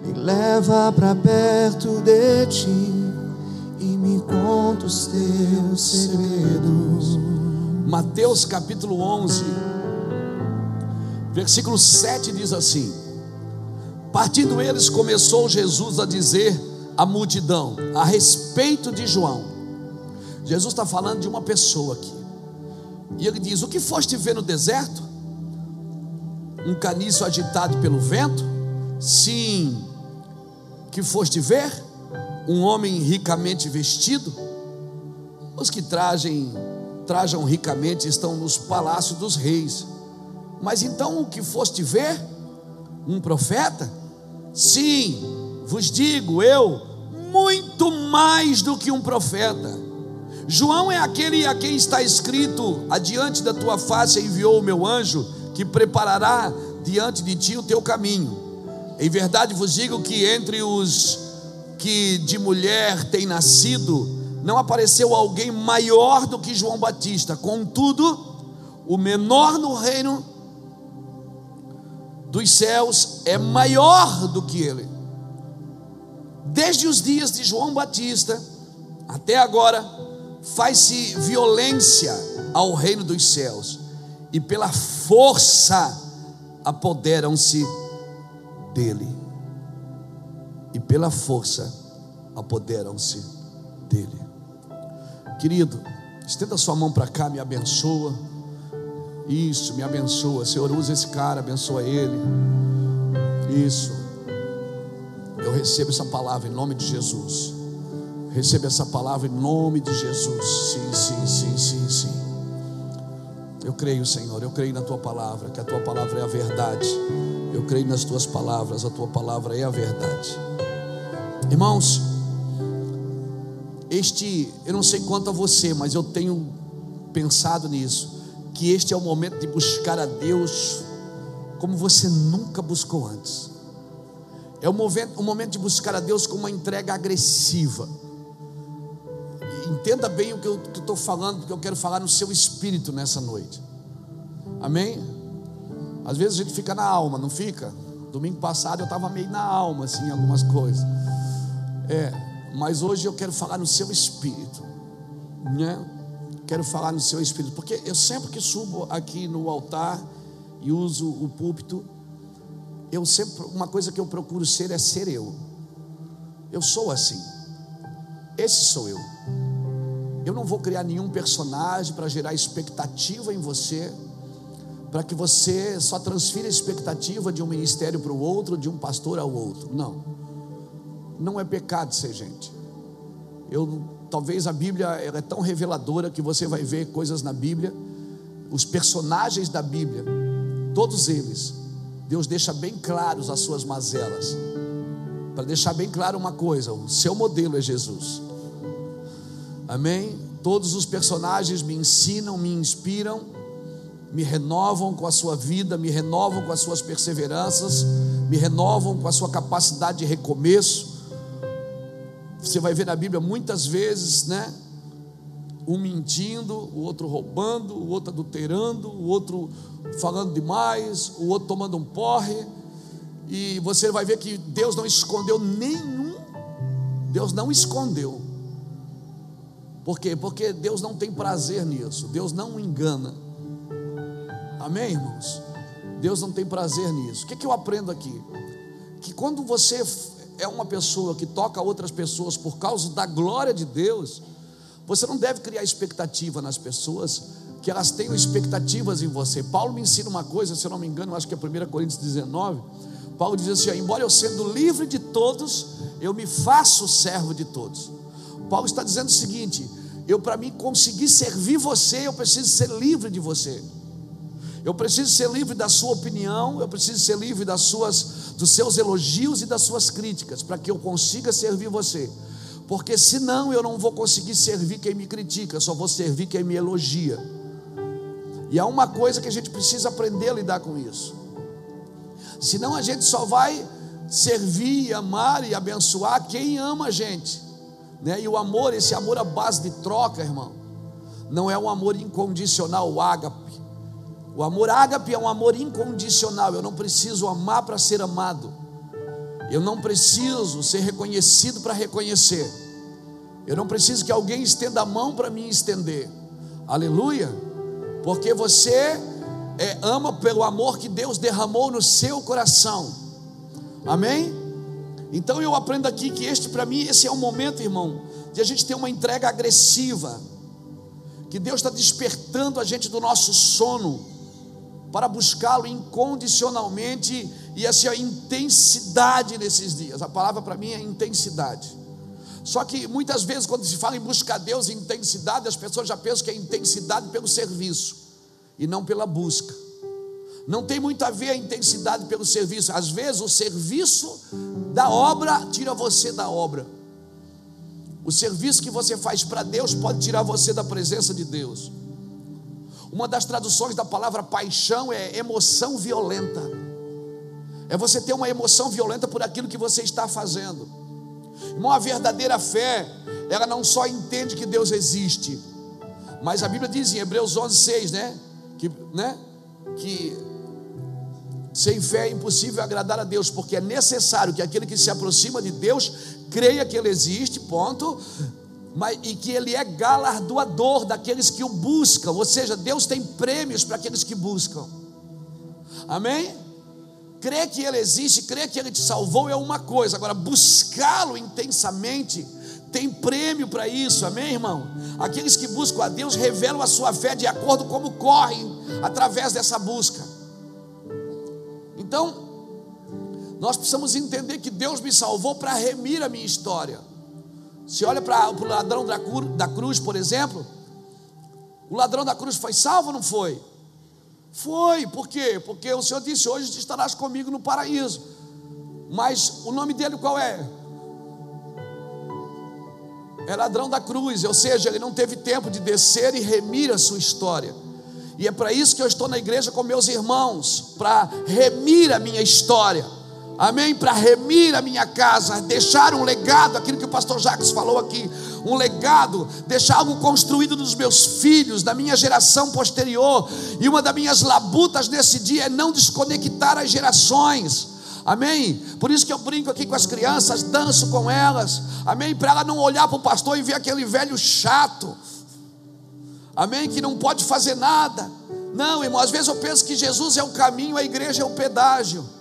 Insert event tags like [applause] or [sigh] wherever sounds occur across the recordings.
me leva para perto de ti e me conta os teus segredos. Mateus capítulo 11, versículo 7 diz assim: Partindo eles, começou Jesus a dizer à multidão a respeito de João. Jesus está falando de uma pessoa aqui. E ele diz: O que foste ver no deserto? Um caniço agitado pelo vento? Sim. Que foste ver? Um homem ricamente vestido? Os que tragem, trajam ricamente estão nos palácios dos reis. Mas então o que foste ver? Um profeta? Sim, vos digo eu, muito mais do que um profeta. João é aquele a quem está escrito: Adiante da tua face enviou o meu anjo, que preparará diante de ti o teu caminho. Em verdade vos digo que entre os que de mulher têm nascido, não apareceu alguém maior do que João Batista. Contudo, o menor no reino dos céus é maior do que ele. Desde os dias de João Batista até agora, faz-se violência ao reino dos céus, e pela força apoderam-se dele. E pela força apoderam-se dele. Querido, estenda sua mão para cá, me abençoa. Isso, me abençoa. Senhor, usa esse cara, abençoa ele. Isso. Eu recebo essa palavra em nome de Jesus. Receba essa palavra em nome de Jesus. Sim, sim, sim, sim, sim. Eu creio, Senhor, eu creio na tua palavra, que a tua palavra é a verdade. Eu creio nas tuas palavras, a tua palavra é a verdade. Irmãos, este, eu não sei quanto a você, mas eu tenho pensado nisso que este é o momento de buscar a Deus como você nunca buscou antes. É o momento, o momento de buscar a Deus com uma entrega agressiva. Entenda bem o que eu estou falando, porque eu quero falar no seu espírito nessa noite. Amém? Às vezes a gente fica na alma, não fica? Domingo passado eu estava meio na alma, assim, algumas coisas. É, mas hoje eu quero falar no seu espírito, né? quero falar no seu espírito, porque eu sempre que subo aqui no altar e uso o púlpito, eu sempre, uma coisa que eu procuro ser é ser eu. Eu sou assim. Esse sou eu. Eu não vou criar nenhum personagem para gerar expectativa em você, para que você só transfira a expectativa de um ministério para o outro, de um pastor ao outro. Não. Não é pecado ser gente. Eu talvez a Bíblia é tão reveladora que você vai ver coisas na Bíblia, os personagens da Bíblia, todos eles, Deus deixa bem claros as suas mazelas. Para deixar bem claro uma coisa, o seu modelo é Jesus. Amém? Todos os personagens me ensinam, me inspiram, me renovam com a sua vida, me renovam com as suas perseveranças, me renovam com a sua capacidade de recomeço você vai ver na Bíblia muitas vezes, né? Um mentindo, o outro roubando, o outro adulterando, o outro falando demais, o outro tomando um porre. E você vai ver que Deus não escondeu nenhum, Deus não escondeu. Por quê? Porque Deus não tem prazer nisso, Deus não engana. Amém, irmãos? Deus não tem prazer nisso. O que, que eu aprendo aqui? Que quando você é uma pessoa que toca outras pessoas por causa da glória de Deus, você não deve criar expectativa nas pessoas, que elas tenham expectativas em você. Paulo me ensina uma coisa, se eu não me engano, acho que é 1 Coríntios 19. Paulo diz assim: embora eu sendo livre de todos, eu me faço servo de todos. Paulo está dizendo o seguinte: eu para mim conseguir servir você, eu preciso ser livre de você. Eu preciso ser livre da sua opinião, eu preciso ser livre das suas, dos seus elogios e das suas críticas, para que eu consiga servir você. Porque senão eu não vou conseguir servir quem me critica, só vou servir quem me elogia. E há uma coisa que a gente precisa aprender a lidar com isso. Senão a gente só vai servir, amar e abençoar quem ama a gente. Né? E o amor, esse amor à base de troca, irmão, não é um amor incondicional, ágape. O amor ágape é um amor incondicional. Eu não preciso amar para ser amado. Eu não preciso ser reconhecido para reconhecer. Eu não preciso que alguém estenda a mão para me estender. Aleluia. Porque você é, ama pelo amor que Deus derramou no seu coração. Amém? Então eu aprendo aqui que este para mim esse é o momento, irmão, de a gente ter uma entrega agressiva. Que Deus está despertando a gente do nosso sono para buscá-lo incondicionalmente e assim a intensidade nesses dias. A palavra para mim é intensidade. Só que muitas vezes, quando se fala em buscar Deus intensidade, as pessoas já pensam que é intensidade pelo serviço e não pela busca. Não tem muito a ver a intensidade pelo serviço. Às vezes, o serviço da obra tira você da obra. O serviço que você faz para Deus pode tirar você da presença de Deus. Uma das traduções da palavra paixão é emoção violenta. É você ter uma emoção violenta por aquilo que você está fazendo. Irmão, a verdadeira fé, ela não só entende que Deus existe, mas a Bíblia diz em Hebreus 11, 6, né? Que, né? que sem fé é impossível agradar a Deus, porque é necessário que aquele que se aproxima de Deus creia que Ele existe, ponto, mas, e que Ele é galardoador daqueles que o buscam, ou seja, Deus tem prêmios para aqueles que buscam. Amém? Crer que Ele existe, crer que Ele te salvou é uma coisa, agora buscá-lo intensamente tem prêmio para isso, amém, irmão? Aqueles que buscam a Deus revelam a sua fé de acordo com como correm através dessa busca. Então, nós precisamos entender que Deus me salvou para remir a minha história. Se olha para o ladrão da, cruz, por exemplo, o ladrão da cruz foi salvo ou não foi? Foi, por quê? Porque o Senhor disse: Hoje estarás comigo no paraíso. Mas o nome dele qual é? É ladrão da cruz, ou seja, ele não teve tempo de descer e remir a sua história. E é para isso que eu estou na igreja com meus irmãos, para remir a minha história. Amém? Para remir a minha casa, deixar um legado, aquilo que o pastor Jacques falou aqui, um legado, deixar algo construído nos meus filhos, da minha geração posterior. E uma das minhas labutas nesse dia é não desconectar as gerações. Amém? Por isso que eu brinco aqui com as crianças, danço com elas. Amém? Para ela não olhar para o pastor e ver aquele velho chato. Amém? Que não pode fazer nada. Não, irmão, às vezes eu penso que Jesus é o caminho, a igreja é o pedágio.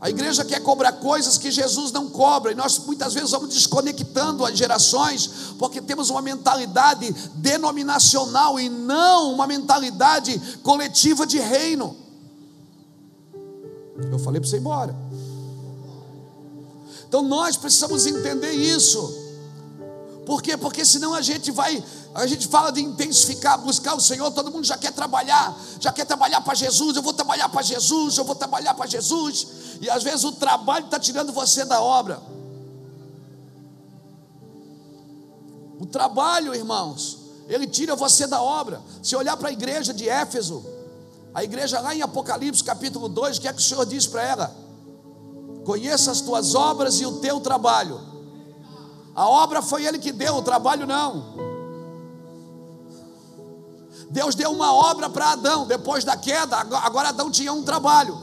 A igreja quer cobrar coisas que Jesus não cobra, e nós muitas vezes vamos desconectando as gerações, porque temos uma mentalidade denominacional e não uma mentalidade coletiva de reino. Eu falei para você ir embora. Então nós precisamos entender isso. Por quê? Porque senão a gente vai, a gente fala de intensificar, buscar o Senhor, todo mundo já quer trabalhar, já quer trabalhar para Jesus, eu vou trabalhar para Jesus, eu vou trabalhar para Jesus, e às vezes o trabalho está tirando você da obra. O trabalho, irmãos, ele tira você da obra. Se olhar para a igreja de Éfeso, a igreja lá em Apocalipse capítulo 2, o que é que o Senhor diz para ela? Conheça as tuas obras e o teu trabalho. A obra foi Ele que deu, o trabalho não. Deus deu uma obra para Adão, depois da queda, agora Adão tinha um trabalho.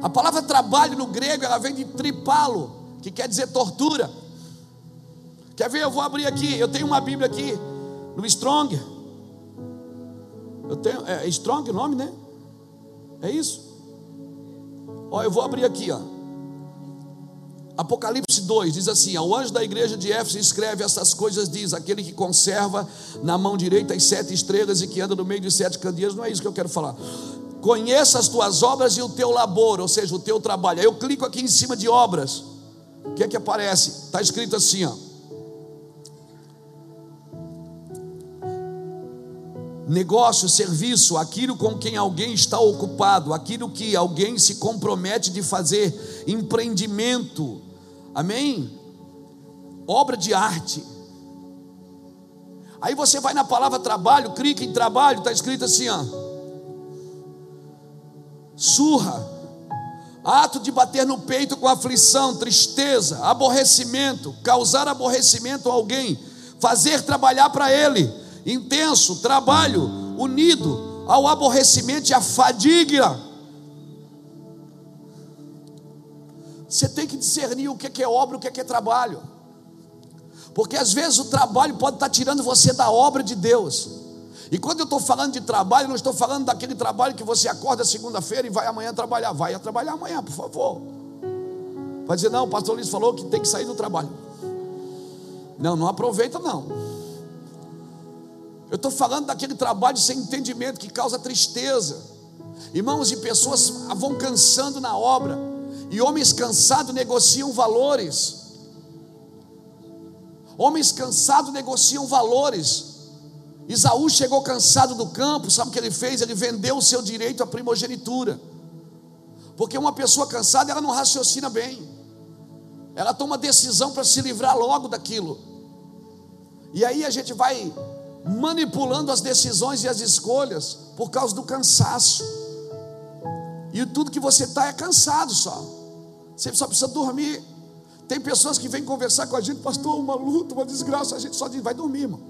A palavra trabalho no grego, ela vem de tripalo, que quer dizer tortura. Quer ver? Eu vou abrir aqui, eu tenho uma Bíblia aqui, no Strong. Eu tenho, é, Strong o nome, né? É isso? Ó, eu vou abrir aqui, ó. Apocalipse 2 diz assim: Ao anjo da igreja de Éfeso escreve essas coisas, diz: Aquele que conserva na mão direita as sete estrelas e que anda no meio de sete candeeiros, não é isso que eu quero falar. Conheça as tuas obras e o teu labor, ou seja, o teu trabalho. Aí eu clico aqui em cima de obras. O que é que aparece? Está escrito assim, ó. negócio, serviço, aquilo com quem alguém está ocupado, aquilo que alguém se compromete de fazer, empreendimento, amém? Obra de arte. Aí você vai na palavra trabalho, clica em trabalho, está escrito assim, ó. Surra, ato de bater no peito com aflição, tristeza, aborrecimento, causar aborrecimento a alguém, fazer trabalhar para ele intenso, trabalho unido ao aborrecimento e à fadiga. Você tem que discernir o que é obra e o que é trabalho. Porque às vezes o trabalho pode estar tirando você da obra de Deus. E quando eu estou falando de trabalho, não estou falando daquele trabalho que você acorda segunda-feira e vai amanhã trabalhar. Vai trabalhar amanhã, por favor. Vai dizer, não, o pastor Luiz falou que tem que sair do trabalho. Não, não aproveita não. Eu estou falando daquele trabalho sem entendimento que causa tristeza. Irmãos, e pessoas vão cansando na obra. E homens cansados negociam valores. Homens cansados negociam valores. Isaú chegou cansado do campo, sabe o que ele fez? Ele vendeu o seu direito à primogenitura. Porque uma pessoa cansada, ela não raciocina bem. Ela toma decisão para se livrar logo daquilo. E aí a gente vai manipulando as decisões e as escolhas por causa do cansaço. E tudo que você está é cansado só. Você só precisa dormir. Tem pessoas que vêm conversar com a gente, pastor, uma luta, uma desgraça. A gente só diz, vai dormir, irmão.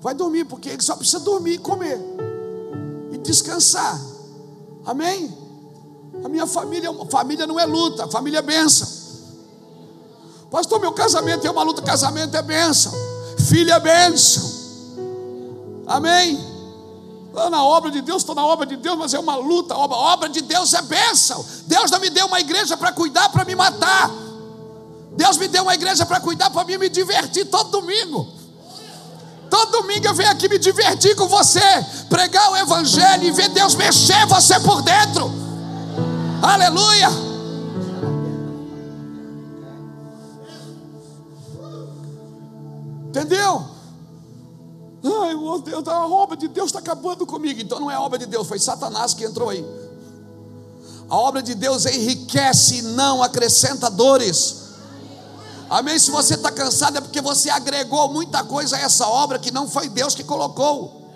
Vai dormir, porque ele só precisa dormir e comer. E descansar. Amém? A minha família, família não é luta, família é bênção. Pastor, meu casamento é uma luta, casamento é bênção. Filho é bênção. Amém? Estou na obra de Deus, estou na obra de Deus, mas é uma luta. A obra, obra de Deus é bênção. Deus não me deu uma igreja para cuidar, para me matar. Deus me deu uma igreja para cuidar, para mim me divertir todo domingo. Todo domingo eu venho aqui me divertir com você, pregar o Evangelho e ver Deus mexer você por dentro. Aleluia! Entendeu? Ai, meu Deus, a obra de Deus está acabando comigo. Então não é obra de Deus, foi Satanás que entrou aí. A obra de Deus enriquece e não acrescenta dores. Amém? Se você está cansado é porque você agregou muita coisa a essa obra que não foi Deus que colocou.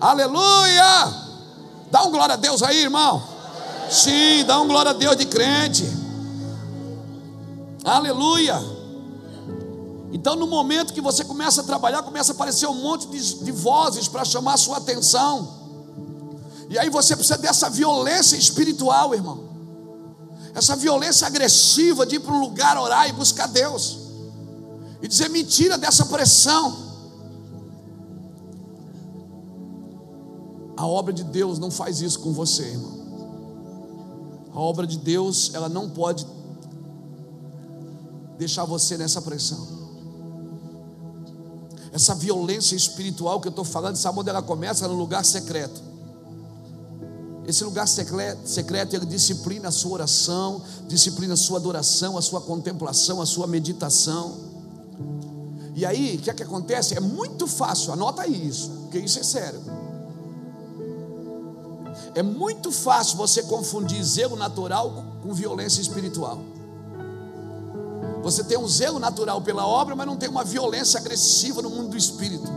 Aleluia! Dá um glória a Deus aí, irmão. Sim, dá um glória a Deus de crente. Aleluia. Então, no momento que você começa a trabalhar, começa a aparecer um monte de, de vozes para chamar a sua atenção. E aí você precisa dessa violência espiritual, irmão. Essa violência agressiva de ir para um lugar orar e buscar Deus. E dizer mentira dessa pressão. A obra de Deus não faz isso com você, irmão. A obra de Deus, ela não pode deixar você nessa pressão. Essa violência espiritual que eu estou falando, sabe onde ela começa? No lugar secreto. Esse lugar secreto, ele disciplina a sua oração, disciplina a sua adoração, a sua contemplação, a sua meditação. E aí, o que é que acontece? É muito fácil, anota isso, porque isso é sério. É muito fácil você confundir zelo natural com violência espiritual. Você tem um zelo natural pela obra, mas não tem uma violência agressiva no mundo do espírito.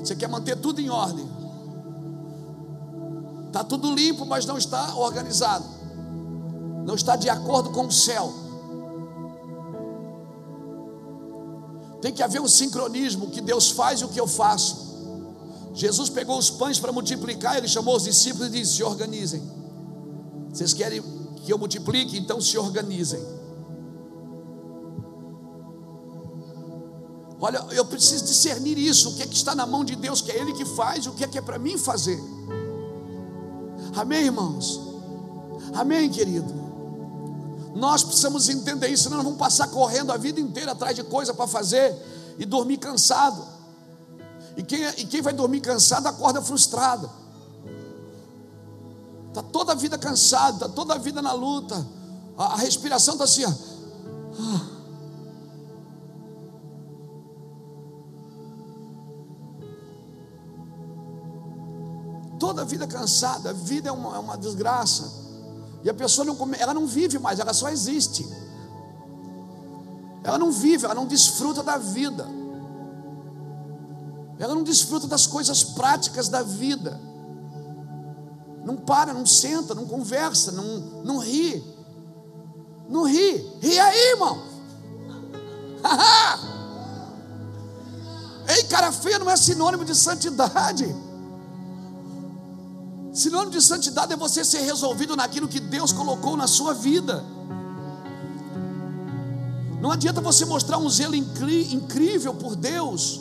Você quer manter tudo em ordem. Está tudo limpo, mas não está organizado. Não está de acordo com o céu. Tem que haver um sincronismo, o que Deus faz e o que eu faço. Jesus pegou os pães para multiplicar, ele chamou os discípulos e disse: Se organizem. Vocês querem que eu multiplique? Então se organizem. Olha, eu preciso discernir isso, o que, é que está na mão de Deus, que é Ele que faz, o que é que é para mim fazer. Amém, irmãos? Amém, querido? Nós precisamos entender isso, senão nós vamos passar correndo a vida inteira atrás de coisa para fazer e dormir cansado. E quem, e quem vai dormir cansado acorda frustrado. Está toda a vida cansado, está toda a vida na luta. A, a respiração está assim, ó. Toda a vida cansada, a vida é uma, é uma desgraça. E a pessoa não, ela não vive mais, ela só existe. Ela não vive, ela não desfruta da vida. Ela não desfruta das coisas práticas da vida. Não para, não senta, não conversa, não, não ri. Não ri. Ri aí, irmão. [laughs] Ei, cara feia não é sinônimo de santidade. Sinônimo de santidade é você ser resolvido naquilo que Deus colocou na sua vida. Não adianta você mostrar um zelo incrível por Deus,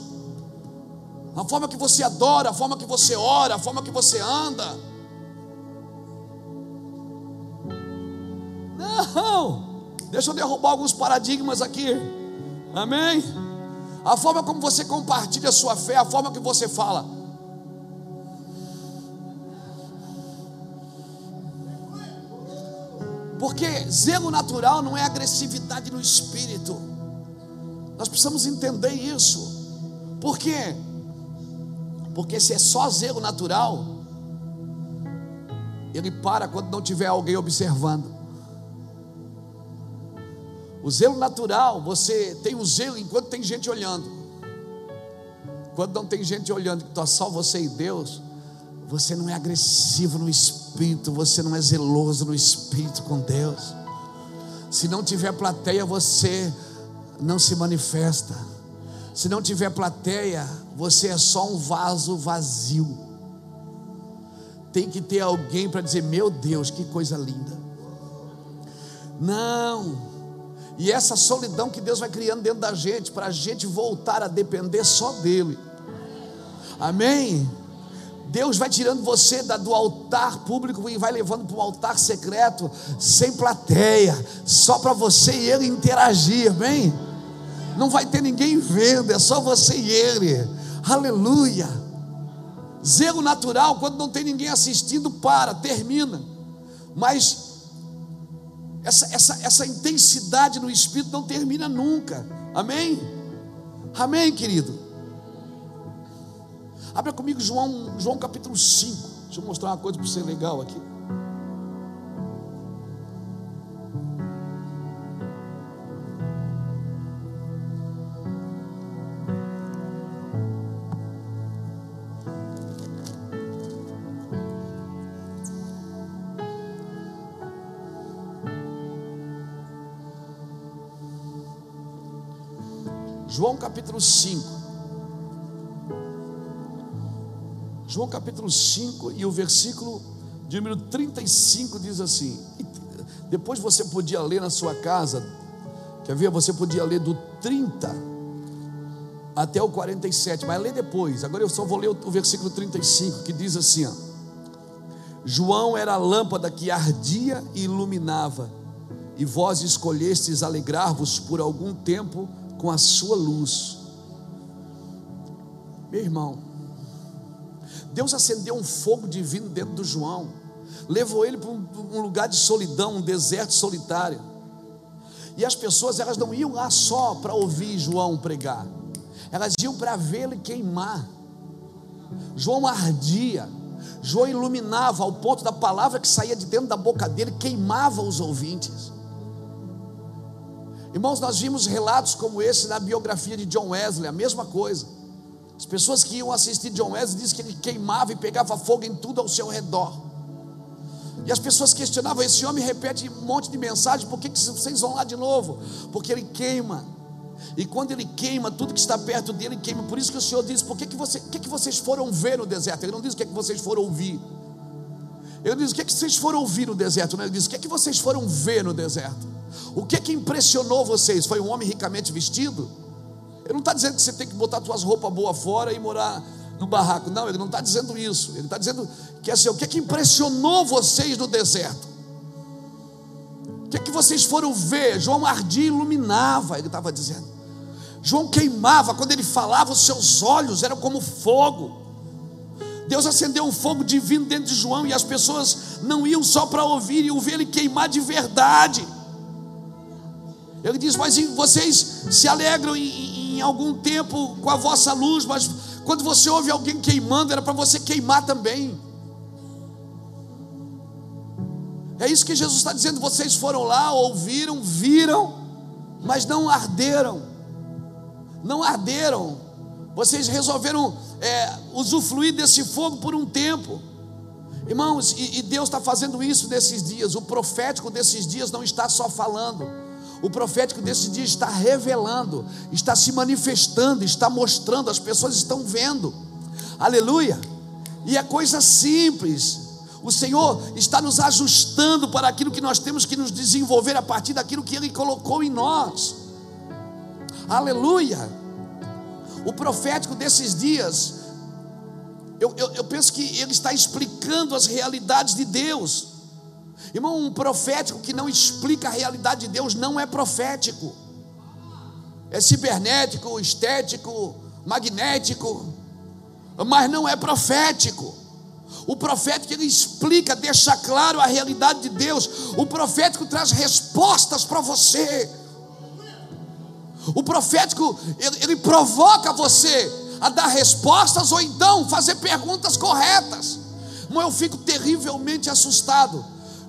a forma que você adora, a forma que você ora, a forma que você anda. Não, deixa eu derrubar alguns paradigmas aqui, amém? A forma como você compartilha a sua fé, a forma que você fala. Porque zelo natural não é agressividade no espírito. Nós precisamos entender isso. Por quê? Porque se é só zelo natural, ele para quando não tiver alguém observando. O zelo natural, você tem o zelo enquanto tem gente olhando. Quando não tem gente olhando, que está só você e Deus, você não é agressivo no espírito, você não é zeloso no espírito com Deus. Se não tiver plateia, você não se manifesta. Se não tiver plateia, você é só um vaso vazio. Tem que ter alguém para dizer: Meu Deus, que coisa linda. Não. E essa solidão que Deus vai criando dentro da gente, para a gente voltar a depender só dEle. Amém? Deus vai tirando você do altar público e vai levando para um altar secreto, sem plateia, só para você e ele interagir, bem? Não vai ter ninguém vendo, é só você e ele. Aleluia. Zelo natural, quando não tem ninguém assistindo, para, termina. Mas essa, essa, essa intensidade no espírito não termina nunca. Amém? Amém, querido? Abra comigo João, João capítulo 5. Deixa eu mostrar uma coisa para você legal aqui. João capítulo 5. João capítulo 5 e o versículo de número 35 diz assim: depois você podia ler na sua casa, quer ver? Você podia ler do 30 até o 47, mas lê depois. Agora eu só vou ler o, versículo 35 que diz assim: ó, João era a lâmpada que ardia e iluminava, e vós escolhestes alegrar-vos por algum tempo com a sua luz. Meu irmão, Deus acendeu um fogo divino dentro do João, levou ele para um, lugar de solidão, um deserto solitário. E as pessoas, elas não iam lá só para ouvir João pregar, elas iam para vê-lo queimar. João ardia, João iluminava ao ponto da palavra que saía de dentro da boca dele, queimava os ouvintes. Irmãos, nós vimos relatos como esse na biografia de John Wesley, a mesma coisa. As pessoas que iam assistir John Wesley dizem que ele queimava e pegava fogo em tudo ao seu redor. E as pessoas questionavam: esse homem repete um monte de mensagem, por que, que vocês vão lá de novo? Porque ele queima. E quando ele queima, tudo que está perto dele queima. Por isso que o Senhor diz: por que, que, você, que, que vocês foram ver no deserto? Ele não diz o que, que vocês foram ouvir. Ele diz: o que, que vocês foram ouvir no deserto? Ele diz: o que, que vocês foram ver no deserto? O que, que impressionou vocês? Foi um homem ricamente vestido? Ele não está dizendo que você tem que botar suas roupas boas fora e morar no barraco. Não, ele não está dizendo isso. Ele está dizendo que assim, o que é que impressionou vocês no deserto? O que é que vocês foram ver? João ardia e iluminava, ele estava dizendo. João queimava, quando ele falava, os seus olhos eram como fogo. Deus acendeu um fogo divino dentro de João e as pessoas não iam só para ouvir, iam ver ele queimar de verdade. Ele diz: Mas vocês se alegram em, em algum tempo com a vossa luz, mas quando você ouve alguém queimando, era para você queimar também. É isso que Jesus está dizendo. Vocês foram lá, ouviram, viram, mas não arderam. Não arderam. Vocês resolveram é, usufruir desse fogo por um tempo. Irmãos, e, e Deus está fazendo isso nesses dias. O profético desses dias não está só falando o profético desse dia está revelando, está se manifestando, está mostrando, as pessoas estão vendo. Aleluia. E é coisa simples. O Senhor está nos ajustando para aquilo que nós temos que nos desenvolver a partir daquilo que Ele colocou em nós. Aleluia! O profético desses dias, eu, eu, eu penso que ele está explicando as realidades de Deus. Irmão, um profético que não explica a realidade de Deus não é profético. É cibernético, estético, magnético, mas não é profético. O profético ele explica, deixa claro a realidade de Deus. O profético traz respostas para você. O profético ele, ele provoca você a dar respostas ou então fazer perguntas corretas. Mas eu fico terrivelmente assustado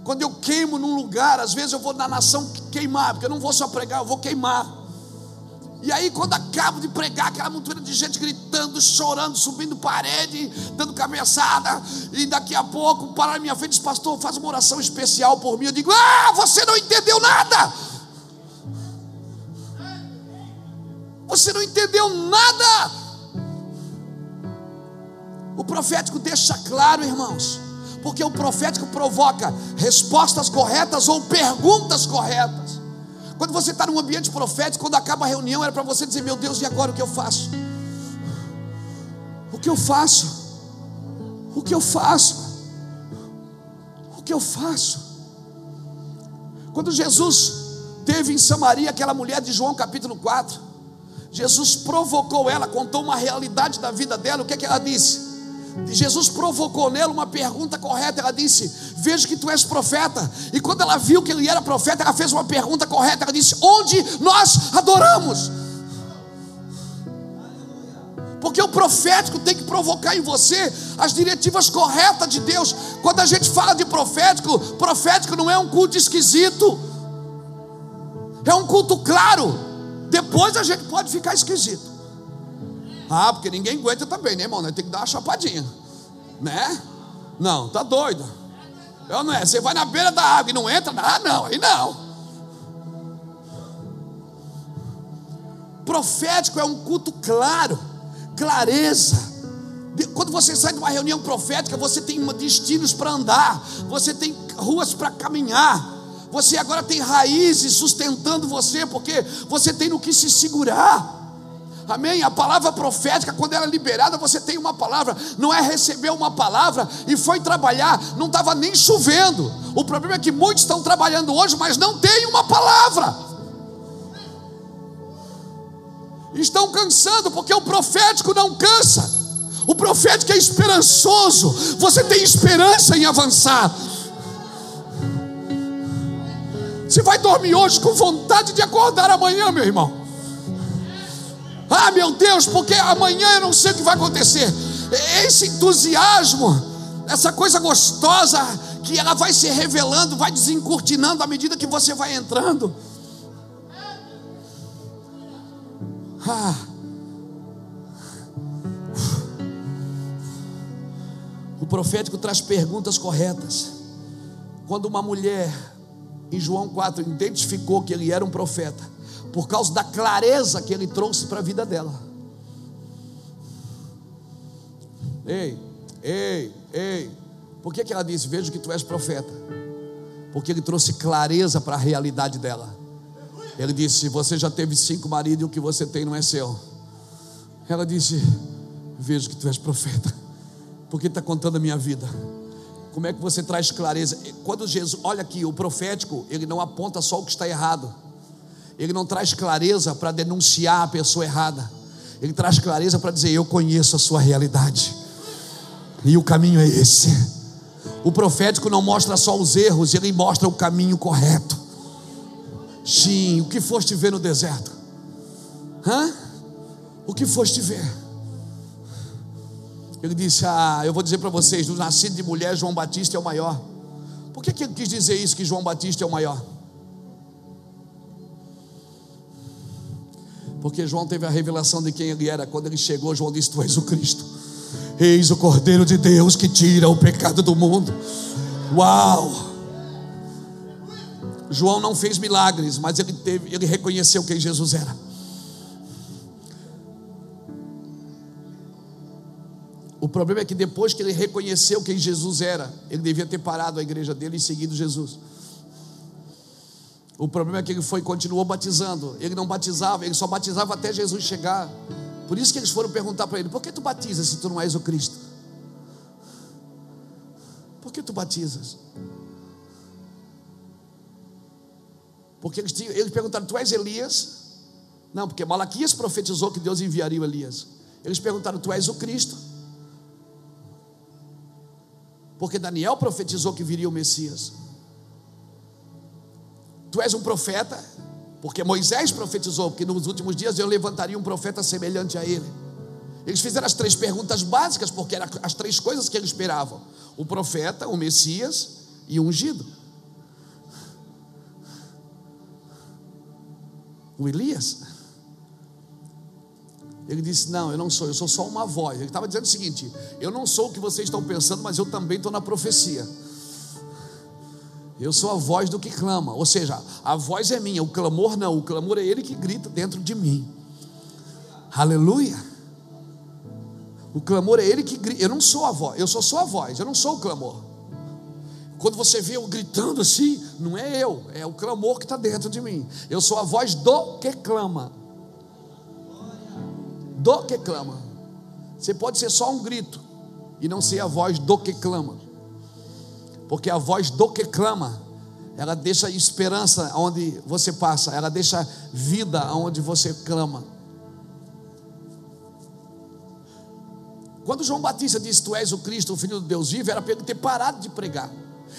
quando eu queimo num lugar. Às vezes eu vou na nação queimar, porque eu não vou só pregar, eu vou queimar. E aí, quando acabo de pregar, aquela montura de gente gritando, chorando, subindo parede, dando cabeçada, e daqui a pouco, para na minha frente, diz, pastor, faz uma oração especial por mim. Eu digo, ah, você não entendeu nada. Você não entendeu nada. O profético deixa claro, irmãos, porque o profético provoca respostas corretas ou perguntas corretas. Quando você está num ambiente profético, quando acaba a reunião, era para você dizer: Meu Deus, e agora o que eu faço? O que eu faço? O que eu faço? O que eu faço? Quando Jesus teve em Samaria aquela mulher de João capítulo 4, Jesus provocou ela, contou uma realidade da vida dela, o que, é que ela disse? Jesus provocou nela uma pergunta correta. Ela disse: Vejo que tu és profeta. E quando ela viu que ele era profeta, ela fez uma pergunta correta. Ela disse: Onde nós adoramos? Porque o profético tem que provocar em você as diretivas corretas de Deus. Quando a gente fala de profético, profético não é um culto esquisito, é um culto claro. Depois a gente pode ficar esquisito. Ah, porque ninguém aguenta também, né, irmão? Nós tem que dar uma chapadinha, né? Não, tá doido. Eu não é. Você vai na beira da água e não entra, ah, não, aí não. Profético é um culto claro, clareza. Quando você sai de uma reunião profética, você tem destinos para andar, você tem ruas para caminhar, você agora tem raízes sustentando você, porque você tem no que se segurar. Amém? A palavra profética, quando ela é liberada, você tem uma palavra. Não é receber uma palavra e foi trabalhar, não estava nem chovendo. O problema é que muitos estão trabalhando hoje, mas não tem uma palavra. Estão cansando, porque o profético não cansa. O profético é esperançoso. Você tem esperança em avançar. Você vai dormir hoje com vontade de acordar amanhã, meu irmão. Ah, meu Deus, porque amanhã eu não sei o que vai acontecer. Esse entusiasmo, essa coisa gostosa, que ela vai se revelando, vai desencurtinando à medida que você vai entrando. Ah. O profético traz perguntas corretas. Quando uma mulher, em João 4, identificou que ele era um profeta, por causa da clareza que ele trouxe para a vida dela. Ei, ei, ei. Por que, que ela disse: Vejo que tu és profeta? Porque ele trouxe clareza para a realidade dela. Ele disse: Você já teve cinco maridos e o que você tem não é seu. Ela disse: Vejo que tu és profeta. Porque está contando a minha vida. Como é que você traz clareza? Quando Jesus, olha aqui, o profético, ele não aponta só o que está errado ele não traz clareza para denunciar a pessoa errada, ele traz clareza para dizer: Eu conheço a sua realidade, e o caminho é esse. O profético não mostra só os erros, ele mostra o caminho correto. Sim, o que foste ver no deserto? Hã? O que foste ver? Ele disse: Ah, eu vou dizer para vocês: do nascido de mulher, João Batista é o maior. Por que, que ele quis dizer isso, que João Batista é o maior? Porque João teve a revelação de quem ele era. Quando ele chegou, João disse: Tu és o Cristo. Eis o Cordeiro de Deus que tira o pecado do mundo. Uau! João não fez milagres, mas ele, teve, ele reconheceu quem Jesus era. O problema é que depois que ele reconheceu quem Jesus era, ele devia ter parado a igreja dele e seguido Jesus. O problema é que ele foi continuou batizando. Ele não batizava, ele só batizava até Jesus chegar. Por isso que eles foram perguntar para ele: por que tu batizas se tu não és o Cristo? Por que tu batizas? Porque eles, tinham, eles perguntaram: Tu és Elias? Não, porque Malaquias profetizou que Deus enviaria Elias. Eles perguntaram: Tu és o Cristo? Porque Daniel profetizou que viria o Messias. Tu és um profeta? Porque Moisés profetizou que nos últimos dias eu levantaria um profeta semelhante a ele. Eles fizeram as três perguntas básicas, porque eram as três coisas que eles esperavam: o profeta, o Messias e o ungido. O Elias. Ele disse: Não, eu não sou, eu sou só uma voz. Ele estava dizendo o seguinte: Eu não sou o que vocês estão pensando, mas eu também estou na profecia. Eu sou a voz do que clama, ou seja, a voz é minha, o clamor não, o clamor é ele que grita dentro de mim. Aleluia. O clamor é ele que grita. Eu não sou a voz, eu sou só a voz, eu não sou o clamor. Quando você vê eu gritando assim, não é eu, é o clamor que está dentro de mim. Eu sou a voz do que clama. Do que clama. Você pode ser só um grito e não ser a voz do que clama. Porque a voz do que clama, ela deixa esperança onde você passa, ela deixa vida onde você clama. Quando João Batista disse: Tu és o Cristo, o Filho do Deus vivo, era para ele ter parado de pregar.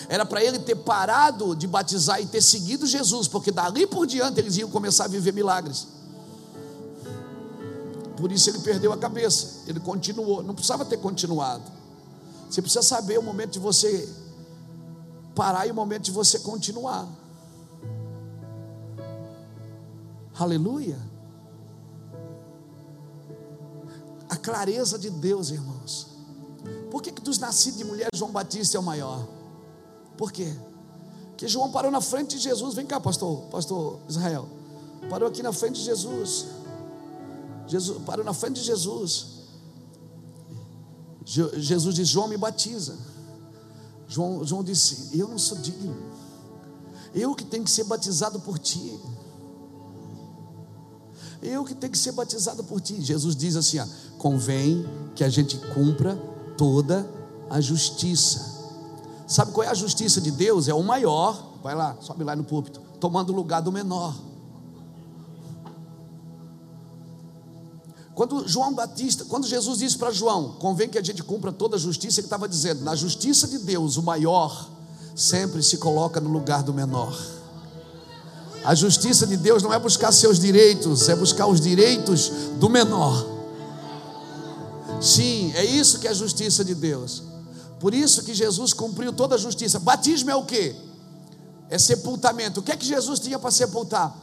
Era para ele ter parado de batizar e ter seguido Jesus, porque dali por diante eles iam começar a viver milagres. Por isso ele perdeu a cabeça, ele continuou, não precisava ter continuado. Você precisa saber o momento de você parar e o momento de você continuar. Aleluia. A clareza de Deus, irmãos. Por que, que dos nascidos de mulher João Batista é o maior? Por quê? Porque João parou na frente de Jesus. Vem cá, pastor, pastor Israel. Parou aqui na frente de Jesus. Jesus parou na frente de Jesus. Jesus disse: João me batiza. João, João disse: Eu não sou digno. Eu que tenho que ser batizado por ti. Eu que tenho que ser batizado por ti. Jesus diz assim: ó, convém que a gente cumpra toda a justiça. Sabe qual é a justiça de Deus? É o maior, vai lá, sobe lá no púlpito, tomando o lugar do menor. Quando João Batista, quando Jesus disse para João, convém que a gente cumpra toda a justiça, ele estava dizendo, na justiça de Deus, o maior sempre se coloca no lugar do menor. A justiça de Deus não é buscar seus direitos, é buscar os direitos do menor. Sim, é isso que é a justiça de Deus. Por isso que Jesus cumpriu toda a justiça. Batismo é o que? É sepultamento. O que é que Jesus tinha para sepultar?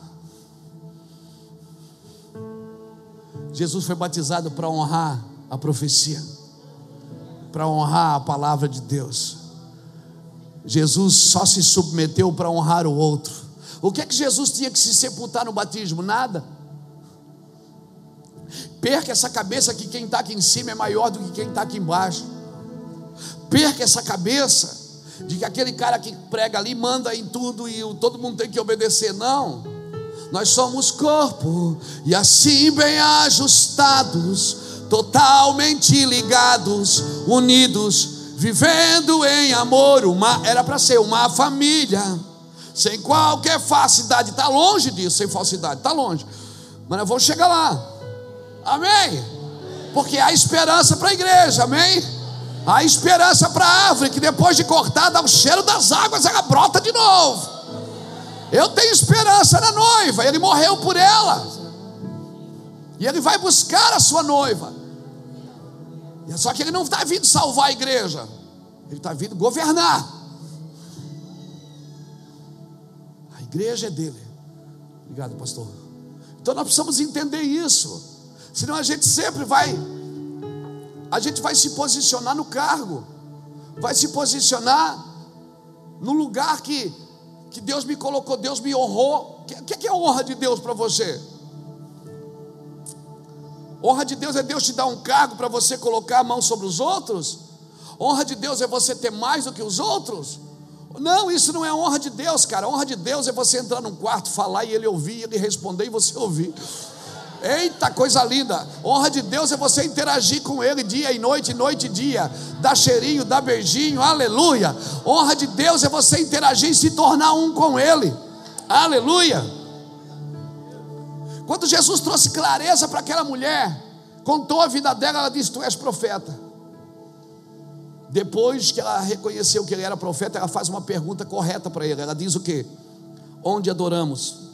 Jesus foi batizado para honrar a profecia, para honrar a palavra de Deus. Jesus só se submeteu para honrar o outro. O que é que Jesus tinha que se sepultar no batismo? Nada. Perca essa cabeça que quem está aqui em cima é maior do que quem está aqui embaixo perca essa cabeça de que aquele cara que prega ali manda em tudo e todo mundo tem que obedecer. Não. Nós somos corpo e assim bem ajustados, totalmente ligados, unidos, vivendo em amor. Uma era para ser uma família, sem qualquer falsidade. Está longe disso, sem falsidade, está longe. Mas nós vamos chegar lá. Amém? Porque há esperança para a igreja, amém? A esperança para a árvore que depois de cortada, o cheiro das águas, ela brota de novo. Eu tenho esperança na noiva, ele morreu por ela. E ele vai buscar a sua noiva. Só que ele não está vindo salvar a igreja, ele está vindo governar. A igreja é dele. Obrigado, pastor. Então nós precisamos entender isso. Senão a gente sempre vai a gente vai se posicionar no cargo, vai se posicionar no lugar que, que Deus me colocou, Deus me honrou. O que, que é honra de Deus para você? Honra de Deus é Deus te dar um cargo para você colocar a mão sobre os outros? Honra de Deus é você ter mais do que os outros? Não, isso não é honra de Deus, cara. Honra de Deus é você entrar num quarto, falar e ele ouvir, ele responder e você ouvir. Eita, coisa linda! Honra de Deus é você interagir com Ele dia e noite, noite e dia, dar cheirinho, dar beijinho, aleluia! Honra de Deus é você interagir e se tornar um com Ele, aleluia! Quando Jesus trouxe clareza para aquela mulher, contou a vida dela, ela disse: Tu és profeta. Depois que ela reconheceu que ele era profeta, ela faz uma pergunta correta para ele. Ela diz o que? Onde adoramos?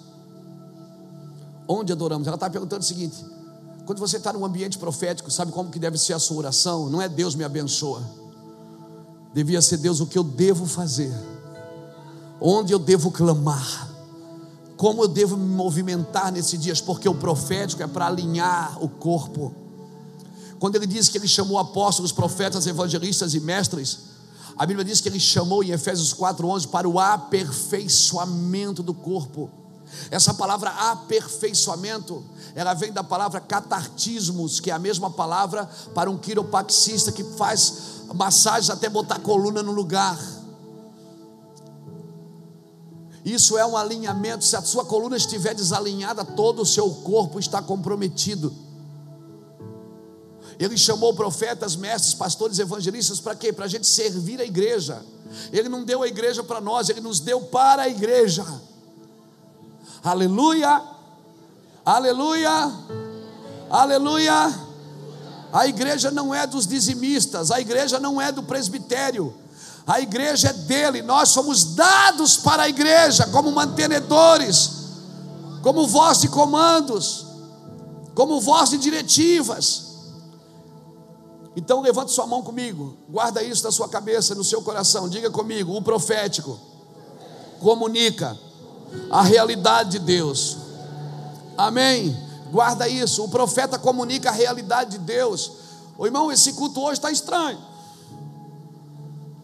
Onde adoramos? Ela está perguntando o seguinte: quando você está num ambiente profético, sabe como que deve ser a sua oração? Não é Deus me abençoa. Devia ser Deus o que eu devo fazer. Onde eu devo clamar. Como eu devo me movimentar nesses dias, porque o profético é para alinhar o corpo. Quando ele diz que ele chamou apóstolos, profetas, evangelistas e mestres, a Bíblia diz que ele chamou em Efésios 4:11 para o aperfeiçoamento do corpo. Essa palavra aperfeiçoamento, ela vem da palavra catartismos, que é a mesma palavra para um quiropraxista que faz massagens até botar a coluna no lugar. Isso é um alinhamento. Se a sua coluna estiver desalinhada, todo o seu corpo está comprometido. Ele chamou profetas, mestres, pastores, evangelistas para quê? Para a gente servir a igreja. Ele não deu a igreja para nós, ele nos deu para a igreja. Aleluia, aleluia, aleluia. A igreja não é dos dizimistas, a igreja não é do presbitério, a igreja é dele. Nós somos dados para a igreja como mantenedores, como voz de comandos, como voz de diretivas. Então levante sua mão comigo, guarda isso na sua cabeça, no seu coração. Diga comigo: o profético comunica a realidade de Deus. Amém. Guarda isso. O profeta comunica a realidade de Deus. Ô irmão, esse culto hoje está estranho.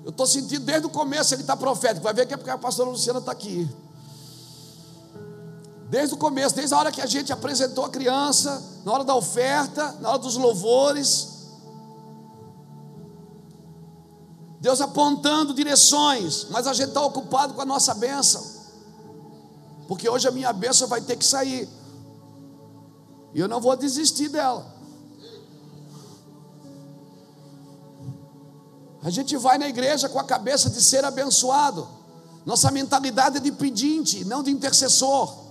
Eu estou sentindo desde o começo ele está profético. Vai ver que é porque a pastora Luciana está aqui. Desde o começo, desde a hora que a gente apresentou a criança, na hora da oferta, na hora dos louvores. Deus apontando direções, mas a gente está ocupado com a nossa bênção porque hoje a minha bênção vai ter que sair, e eu não vou desistir dela. A gente vai na igreja com a cabeça de ser abençoado, nossa mentalidade é de pedinte, não de intercessor.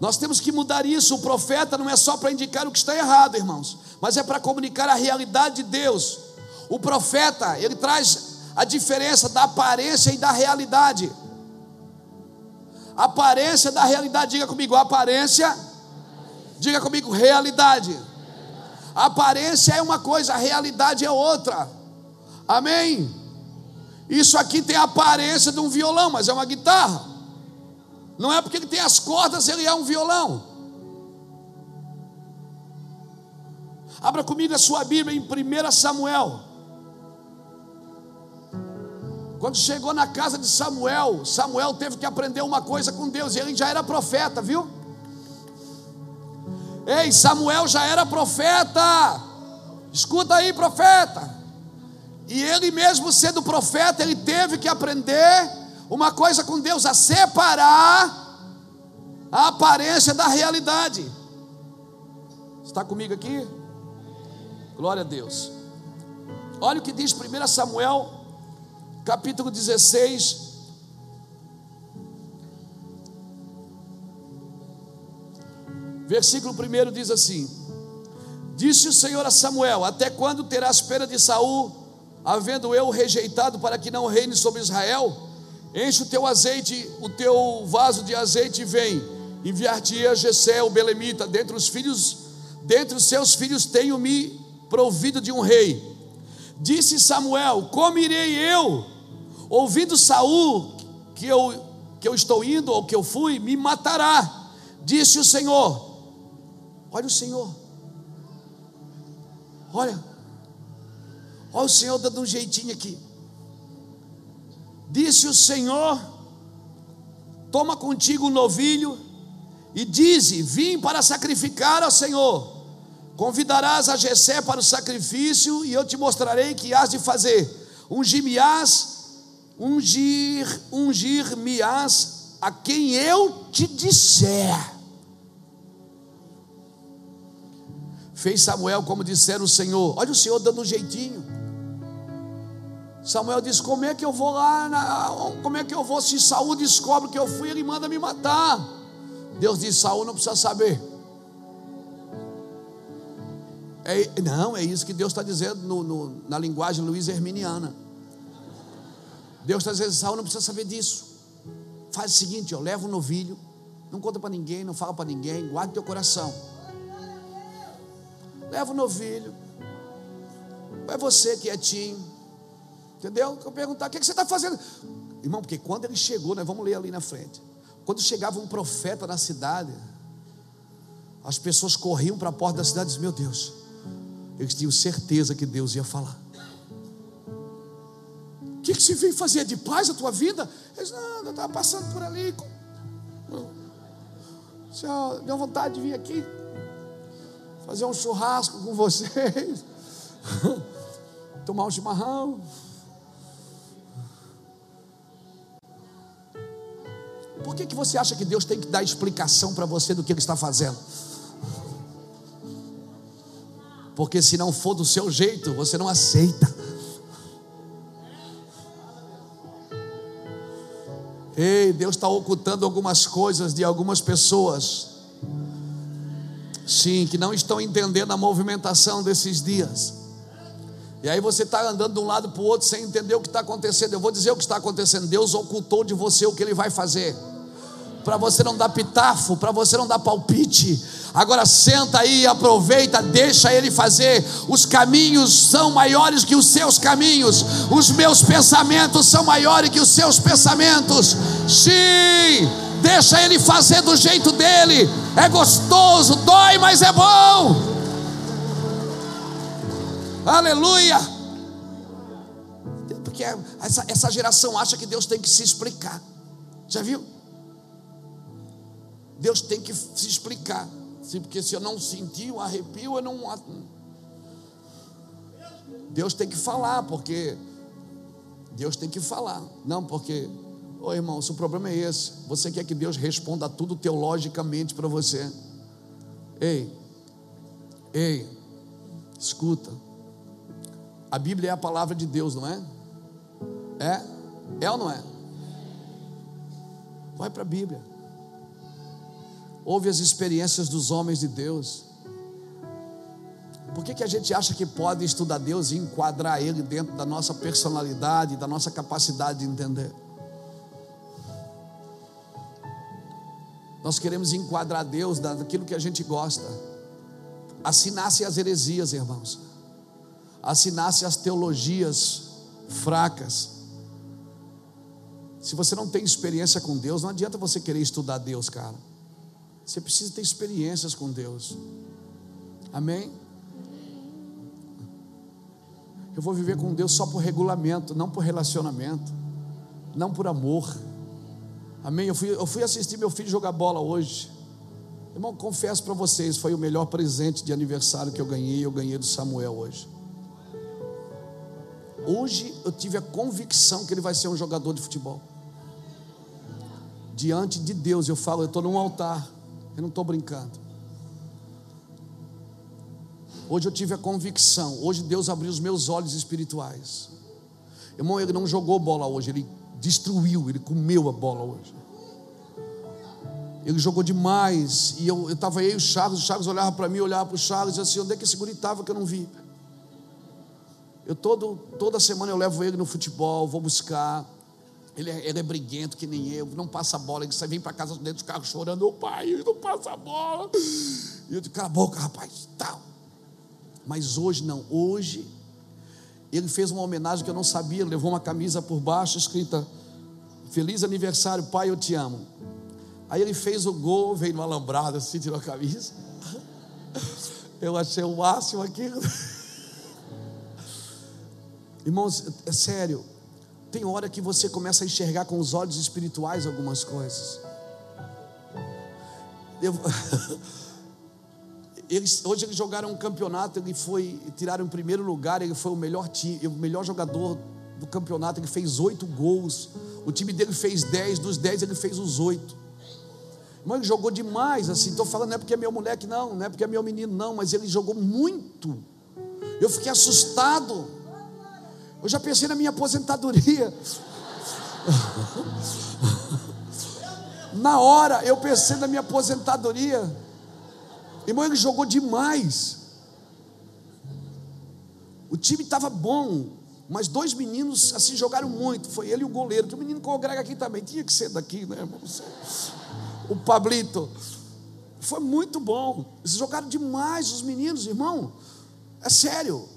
Nós temos que mudar isso. O profeta não é só para indicar o que está errado, irmãos, mas é para comunicar a realidade de Deus. O profeta, ele traz a diferença da aparência e da realidade aparência da realidade. Diga comigo, aparência. Diga comigo, realidade. Aparência é uma coisa, a realidade é outra. Amém? Isso aqui tem a aparência de um violão, mas é uma guitarra. Não é porque ele tem as cordas, ele é um violão. Abra comigo a sua Bíblia em 1 Samuel. Quando chegou na casa de Samuel, Samuel teve que aprender uma coisa com Deus, e ele já era profeta, viu? Ei, Samuel já era profeta. Escuta aí, profeta. E ele mesmo sendo profeta, ele teve que aprender uma coisa com Deus, a separar a aparência da realidade. Está comigo aqui? Glória a Deus. Olha o que diz 1 Samuel capítulo 16. Versículo 1 diz assim: Disse o Senhor a Samuel: Até quando terás pena de Saul, havendo eu rejeitado para que não reine sobre Israel? Enche o teu azeite, o teu vaso de azeite e vem. Enviar-te-ia Jessé, o belemita, dentre os filhos, dentre os seus filhos tenho-me provido de um rei. Disse Samuel: Como irei eu? Ouvindo Saul que eu que eu estou indo ou que eu fui, me matará. Disse o Senhor. Olha o Senhor. Olha. Olha o Senhor dando um jeitinho aqui. Disse o Senhor: Toma contigo um novilho E dize: Vim para sacrificar ao Senhor. Convidarás a Jessé para o sacrifício, e eu te mostrarei que hás de fazer. Ungir-me-ás, ungir, ungir-me-ás a quem eu te disser. Fez Samuel como disseram o Senhor. Olha o Senhor dando um jeitinho. Samuel disse: Como é que eu vou lá? Na, como é que eu vou? Se Saul descobre que eu fui, ele manda me matar. Deus disse: Saul não precisa saber. É, não, é isso que Deus está dizendo no, no, na linguagem Luiz Herminiana. Deus está dizendo: Saul não precisa saber disso. Faz o seguinte: ó, leva um novilho, não conta para ninguém, não fala para ninguém, guarda teu coração. Leva o novilho, vai você quietinho, entendeu? Eu perguntar: o que, é que você está fazendo? Irmão, porque quando ele chegou, nós vamos ler ali na frente. Quando chegava um profeta na cidade, as pessoas corriam para a porta da cidade e diziam: Meu Deus, eles tinham certeza que Deus ia falar. O que, que você veio fazer de paz a tua vida? Eles, não, eu estava passando por ali. Senhor, deu vontade de vir aqui fazer um churrasco com vocês, [laughs] tomar um chimarrão. Por que, que você acha que Deus tem que dar explicação para você do que Ele está fazendo? porque se não for do seu jeito, você não aceita. Ei, Deus está ocultando algumas coisas de algumas pessoas, sim, que não estão entendendo a movimentação desses dias. E aí você está andando de um lado para o outro sem entender o que está acontecendo. Eu vou dizer o que está acontecendo. Deus ocultou de você o que Ele vai fazer para você não dar pitafo, para você não dar palpite. Agora senta aí, aproveita, deixa ele fazer. Os caminhos são maiores que os seus caminhos. Os meus pensamentos são maiores que os seus pensamentos. Sim, deixa ele fazer do jeito dele. É gostoso, dói, mas é bom. Aleluia. Porque essa, essa geração acha que Deus tem que se explicar. Já viu? Deus tem que se explicar. Porque se eu não sentir o arrepio, eu não. Deus tem que falar, porque. Deus tem que falar. Não, porque. Ô irmão, se o problema é esse, você quer que Deus responda tudo teologicamente para você. Ei, ei, escuta. A Bíblia é a palavra de Deus, não é? É? É ou não é? Vai para a Bíblia ouve as experiências dos homens de Deus. Por que, que a gente acha que pode estudar Deus e enquadrar Ele dentro da nossa personalidade, da nossa capacidade de entender? Nós queremos enquadrar Deus daquilo que a gente gosta. Assim nascem as heresias, irmãos. Assim nascem as teologias fracas. Se você não tem experiência com Deus, não adianta você querer estudar Deus, cara. Você precisa ter experiências com Deus. Amém? Eu vou viver com Deus só por regulamento, não por relacionamento, não por amor. Amém? Eu fui, eu fui assistir meu filho jogar bola hoje. Irmão, confesso para vocês, foi o melhor presente de aniversário que eu ganhei. Eu ganhei do Samuel hoje. Hoje eu tive a convicção que ele vai ser um jogador de futebol. Diante de Deus, eu falo, eu estou num altar. Eu não estou brincando. Hoje eu tive a convicção, hoje Deus abriu os meus olhos espirituais. Irmão, ele não jogou bola hoje, ele destruiu, ele comeu a bola hoje. Ele jogou demais. E eu estava aí, o Charles, o Charles olhava para mim, olhava para o Charles e assim: onde é que esse guri estava que eu não vi? Eu todo, toda semana eu levo ele no futebol, vou buscar. Ele é, ele é briguento que nem eu, não passa bola. Ele sai, vem para casa dentro do carro chorando: Ô pai, ele não passa bola. E eu digo: cala a boca, rapaz, tal. Mas hoje não, hoje ele fez uma homenagem que eu não sabia, levou uma camisa por baixo escrita: Feliz aniversário, pai, eu te amo. Aí ele fez o gol, veio no alambrado assim, tirou a camisa. [laughs] Eu achei o máximo aquilo. [laughs] Irmãos, é sério, tem hora que você começa a enxergar com os olhos espirituais algumas coisas. Eu, [laughs] eles, hoje eles jogaram um campeonato, ele foi, tiraram o primeiro lugar, ele foi o melhor time, o melhor jogador do campeonato, ele fez oito gols. O time dele fez dez, dos dez ele fez os oito. Irmão, ele jogou demais, assim. Estou falando, não é porque é meu moleque, não, não é porque é meu menino, não, mas ele jogou muito. Eu fiquei assustado. Eu já pensei na minha aposentadoria. na hora eu pensei na minha aposentadoria. Irmão, ele jogou demais. O time estava bom, mas dois meninos assim jogaram muito. Foi ele e o goleiro. Que o menino congrega aqui também. Tinha que ser daqui, né, irmão? O Pablito. Foi muito bom. Eles jogaram demais os meninos, irmão. É sério.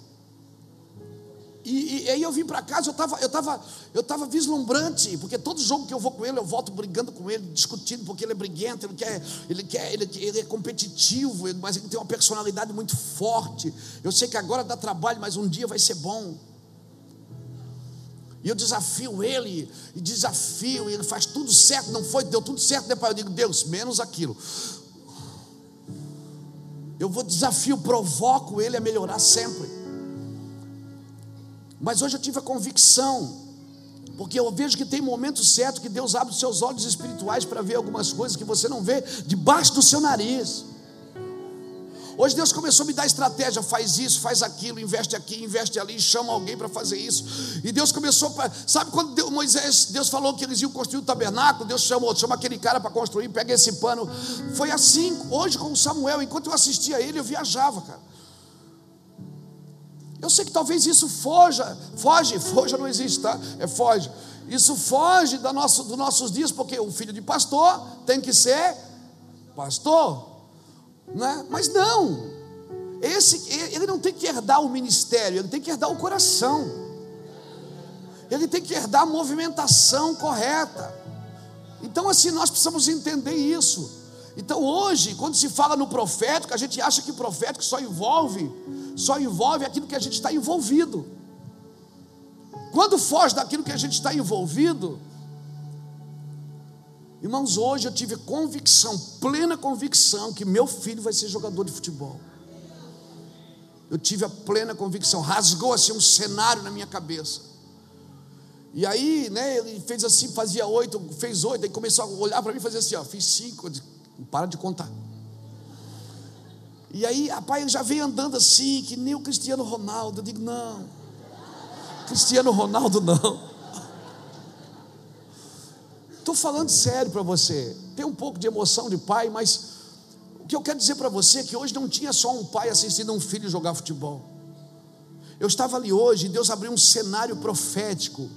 E, e, aí eu vim para casa, eu estava eu tava, eu tava vislumbrante, porque todo jogo que eu vou com ele, eu volto brigando com ele, discutindo, porque ele é briguento, ele quer, ele quer, ele, ele é competitivo, mas ele tem uma personalidade muito forte. Eu sei que agora dá trabalho, mas um dia vai ser bom. E eu desafio ele, e desafio, e ele faz tudo certo, não foi, deu tudo certo, depois eu digo, Deus, menos aquilo. Eu vou desafio, provoco ele a melhorar sempre. Mas hoje eu tive a convicção, porque eu vejo que tem momentos certos que Deus abre os seus olhos espirituais para ver algumas coisas que você não vê debaixo do seu nariz. Hoje Deus começou a me dar estratégia, faz isso, faz aquilo, investe aqui, investe ali, chama alguém para fazer isso. E Deus começou para, sabe quando Deus, Moisés, Deus falou que eles iam construir o tabernáculo, Deus chamou, chama aquele cara para construir, pega esse pano. Foi assim, hoje com Samuel, enquanto eu assistia a ele, eu viajava, cara. Eu sei que talvez isso foja, foge, [laughs] foja não existe, tá? É foge. Isso foge da nosso, dos nossos dias, porque o filho de pastor tem que ser pastor, né? Mas não. Esse, ele não tem que herdar o ministério, ele tem que herdar o coração. Ele tem que herdar a movimentação correta. Então, assim, nós precisamos entender isso. Então, hoje, quando se fala no profético, a gente acha que profético só envolve só envolve aquilo que a gente está envolvido. Quando foge daquilo que a gente está envolvido, irmãos, hoje eu tive convicção, plena convicção, que meu filho vai ser jogador de futebol. Eu tive a plena convicção, rasgou assim um cenário na minha cabeça. E aí, né, ele fez assim, fazia oito, fez oito, aí começou a olhar para mim e fazer assim, ó, fiz cinco, para de contar. E aí, rapaz, ele já veio andando assim, que nem o Cristiano Ronaldo. Eu digo, não, Cristiano Ronaldo não. Estou falando sério para você. Tem um pouco de emoção de pai, mas o que eu quero dizer para você é que hoje não tinha só um pai assistindo um filho jogar futebol. Eu estava ali hoje e Deus abriu um cenário profético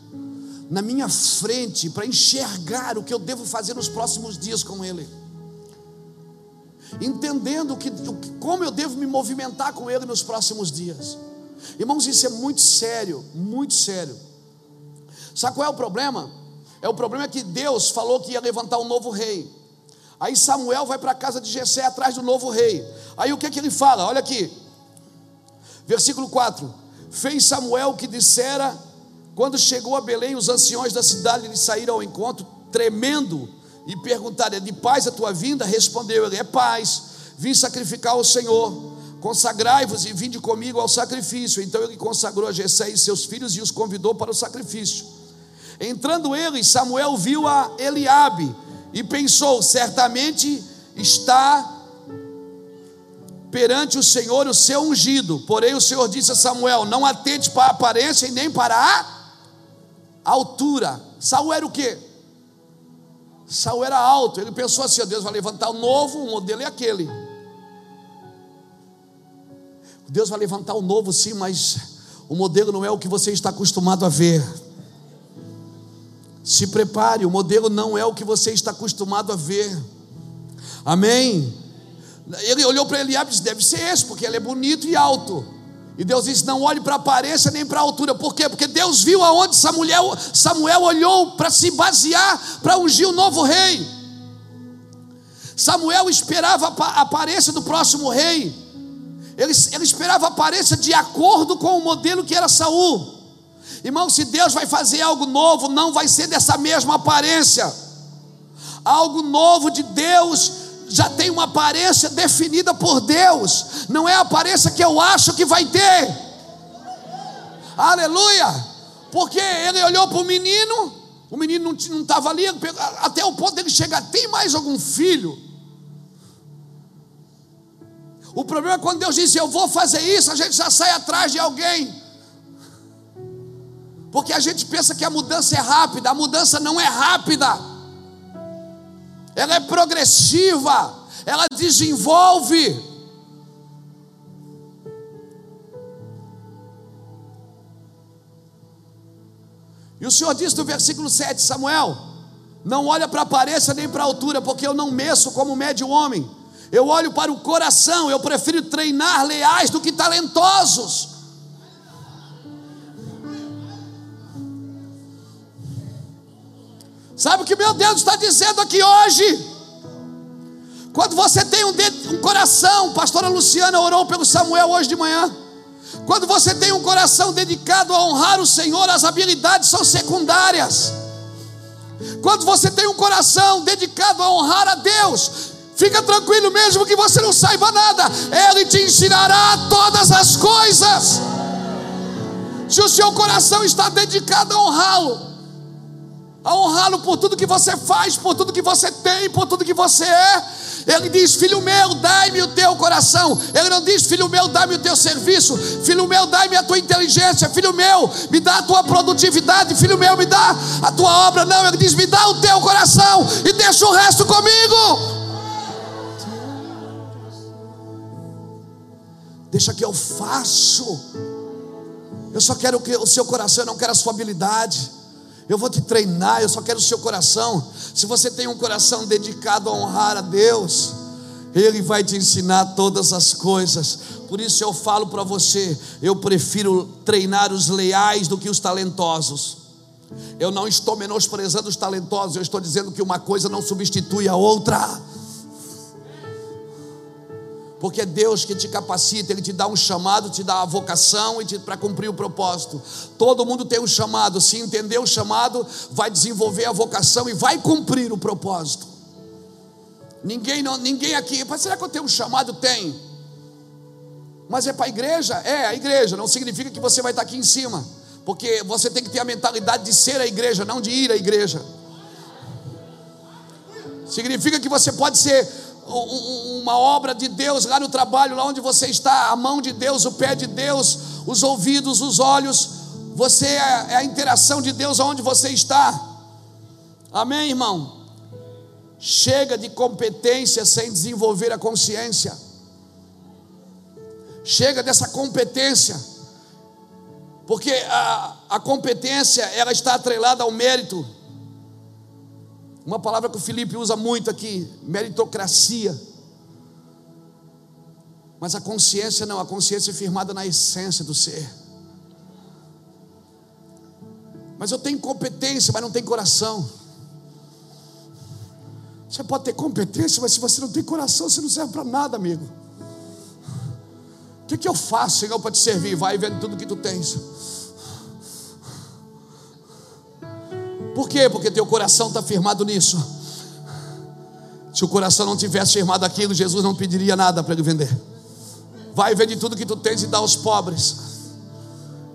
na minha frente para enxergar o que eu devo fazer nos próximos dias com ele entendendo que, como eu devo me movimentar com Ele nos próximos dias. Irmãos, isso é muito sério, muito sério. Sabe qual é o problema? É o problema que Deus falou que ia levantar um novo rei. Aí Samuel vai para a casa de Jessé atrás do novo rei. Aí o que, que ele fala? Olha aqui. Versículo 4. Fez Samuel o que dissera, quando chegou a Belém, os anciões da cidade lhe saíram ao encontro, tremendo, e perguntaram: é de paz a tua vinda? Respondeu ele: É paz, vim sacrificar ao Senhor. Consagrai-vos e vinde comigo ao sacrifício. Então ele consagrou a Jessé e seus filhos e os convidou para o sacrifício. Entrando ele, Samuel viu a Eliabe e pensou: certamente está perante o Senhor o seu ungido. Porém, o Senhor disse a Samuel: Não atente para a aparência e nem para a altura. Saul era o que? Saul era alto, ele pensou assim: Deus vai levantar um novo, o modelo é aquele. Deus vai levantar um novo, sim, mas o modelo não é o que você está acostumado a ver. Se prepare, o modelo não é o que você está acostumado a ver. Amém? Ele olhou para Eliabe e disse: deve ser esse, porque ele é bonito e alto. E Deus disse: Não olhe para a aparência nem para a altura. Por quê? Porque Deus viu aonde Samuel, Samuel olhou para se basear para ungir o novo rei. Samuel esperava a aparência do próximo rei. Ele, ele esperava a aparência de acordo com o modelo que era Saul. Irmão, se Deus vai fazer algo novo, não vai ser dessa mesma aparência. Algo novo de Deus já tem uma aparência definida por Deus, não é a aparência que eu acho que vai ter. Aleluia! Porque ele olhou para o menino, o menino não estava ali, até o ponto dele chegar: tem mais algum filho? O problema é quando Deus diz: Eu vou fazer isso, a gente já sai atrás de alguém. Porque a gente pensa que a mudança é rápida, a mudança não é rápida, ela é progressiva, ela desenvolve. E o Senhor diz no versículo 7, Samuel: Não olha para a aparência nem para a altura, porque eu não meço como mede o homem. Eu olho para o coração, eu prefiro treinar leais do que talentosos. Sabe o que meu Deus está dizendo aqui hoje? Quando você tem um, um coração, pastora Luciana orou pelo Samuel hoje de manhã. Quando você tem um coração dedicado a honrar o Senhor, as habilidades são secundárias. Quando você tem um coração dedicado a honrar a Deus, fica tranquilo mesmo que você não saiba nada, Ele te ensinará todas as coisas. Se o seu coração está dedicado a honrá-lo, a honrá-lo por tudo que você faz, por tudo que você tem, por tudo que você é, ele diz: Filho meu, dai-me o teu coração. Ele não diz: Filho meu, dai-me o teu serviço. Filho meu, dai-me a tua inteligência. Filho meu, me dá a tua produtividade. Filho meu, me dá a tua obra. Não, ele diz: Me dá o teu coração e deixa o resto comigo. Deixa que eu faço. Eu só quero o seu coração, eu não quero a sua habilidade. Eu vou te treinar, eu só quero o seu coração. Se você tem um coração dedicado a honrar a Deus, Ele vai te ensinar todas as coisas. Por isso eu falo para você: eu prefiro treinar os leais do que os talentosos. Eu não estou menosprezando os talentosos, eu estou dizendo que uma coisa não substitui a outra porque é Deus que te capacita, Ele te dá um chamado, te dá a vocação e para cumprir o propósito. Todo mundo tem um chamado, se entender o chamado, vai desenvolver a vocação e vai cumprir o propósito. Ninguém, não, ninguém aqui, será que eu tenho um chamado? Tem. Mas é para a igreja? É, a igreja. Não significa que você vai estar aqui em cima, porque você tem que ter a mentalidade de ser a igreja, não de ir à igreja. Significa que você pode ser uma obra de Deus lá no trabalho, lá onde você está, a mão de Deus, o pé de Deus, os ouvidos, os olhos, você é, é a interação de Deus aonde você está. Amém, irmão? Chega de competência sem desenvolver a consciência. Chega dessa competência. Porque a, a competência, ela está atrelada ao mérito. Uma palavra que o Felipe usa muito aqui, meritocracia. Mas a consciência não, a consciência é firmada na essência do ser. Mas eu tenho competência, mas não tenho coração. Você pode ter competência, mas se você não tem coração, você não serve para nada, amigo. O que, que eu faço, Senhor, para te servir? Vai vendo tudo que tu tens. Por quê? Porque teu coração está firmado nisso. Se o coração não tivesse firmado aquilo, Jesus não pediria nada para ele vender. Vai vende tudo que tu tens e dá aos pobres.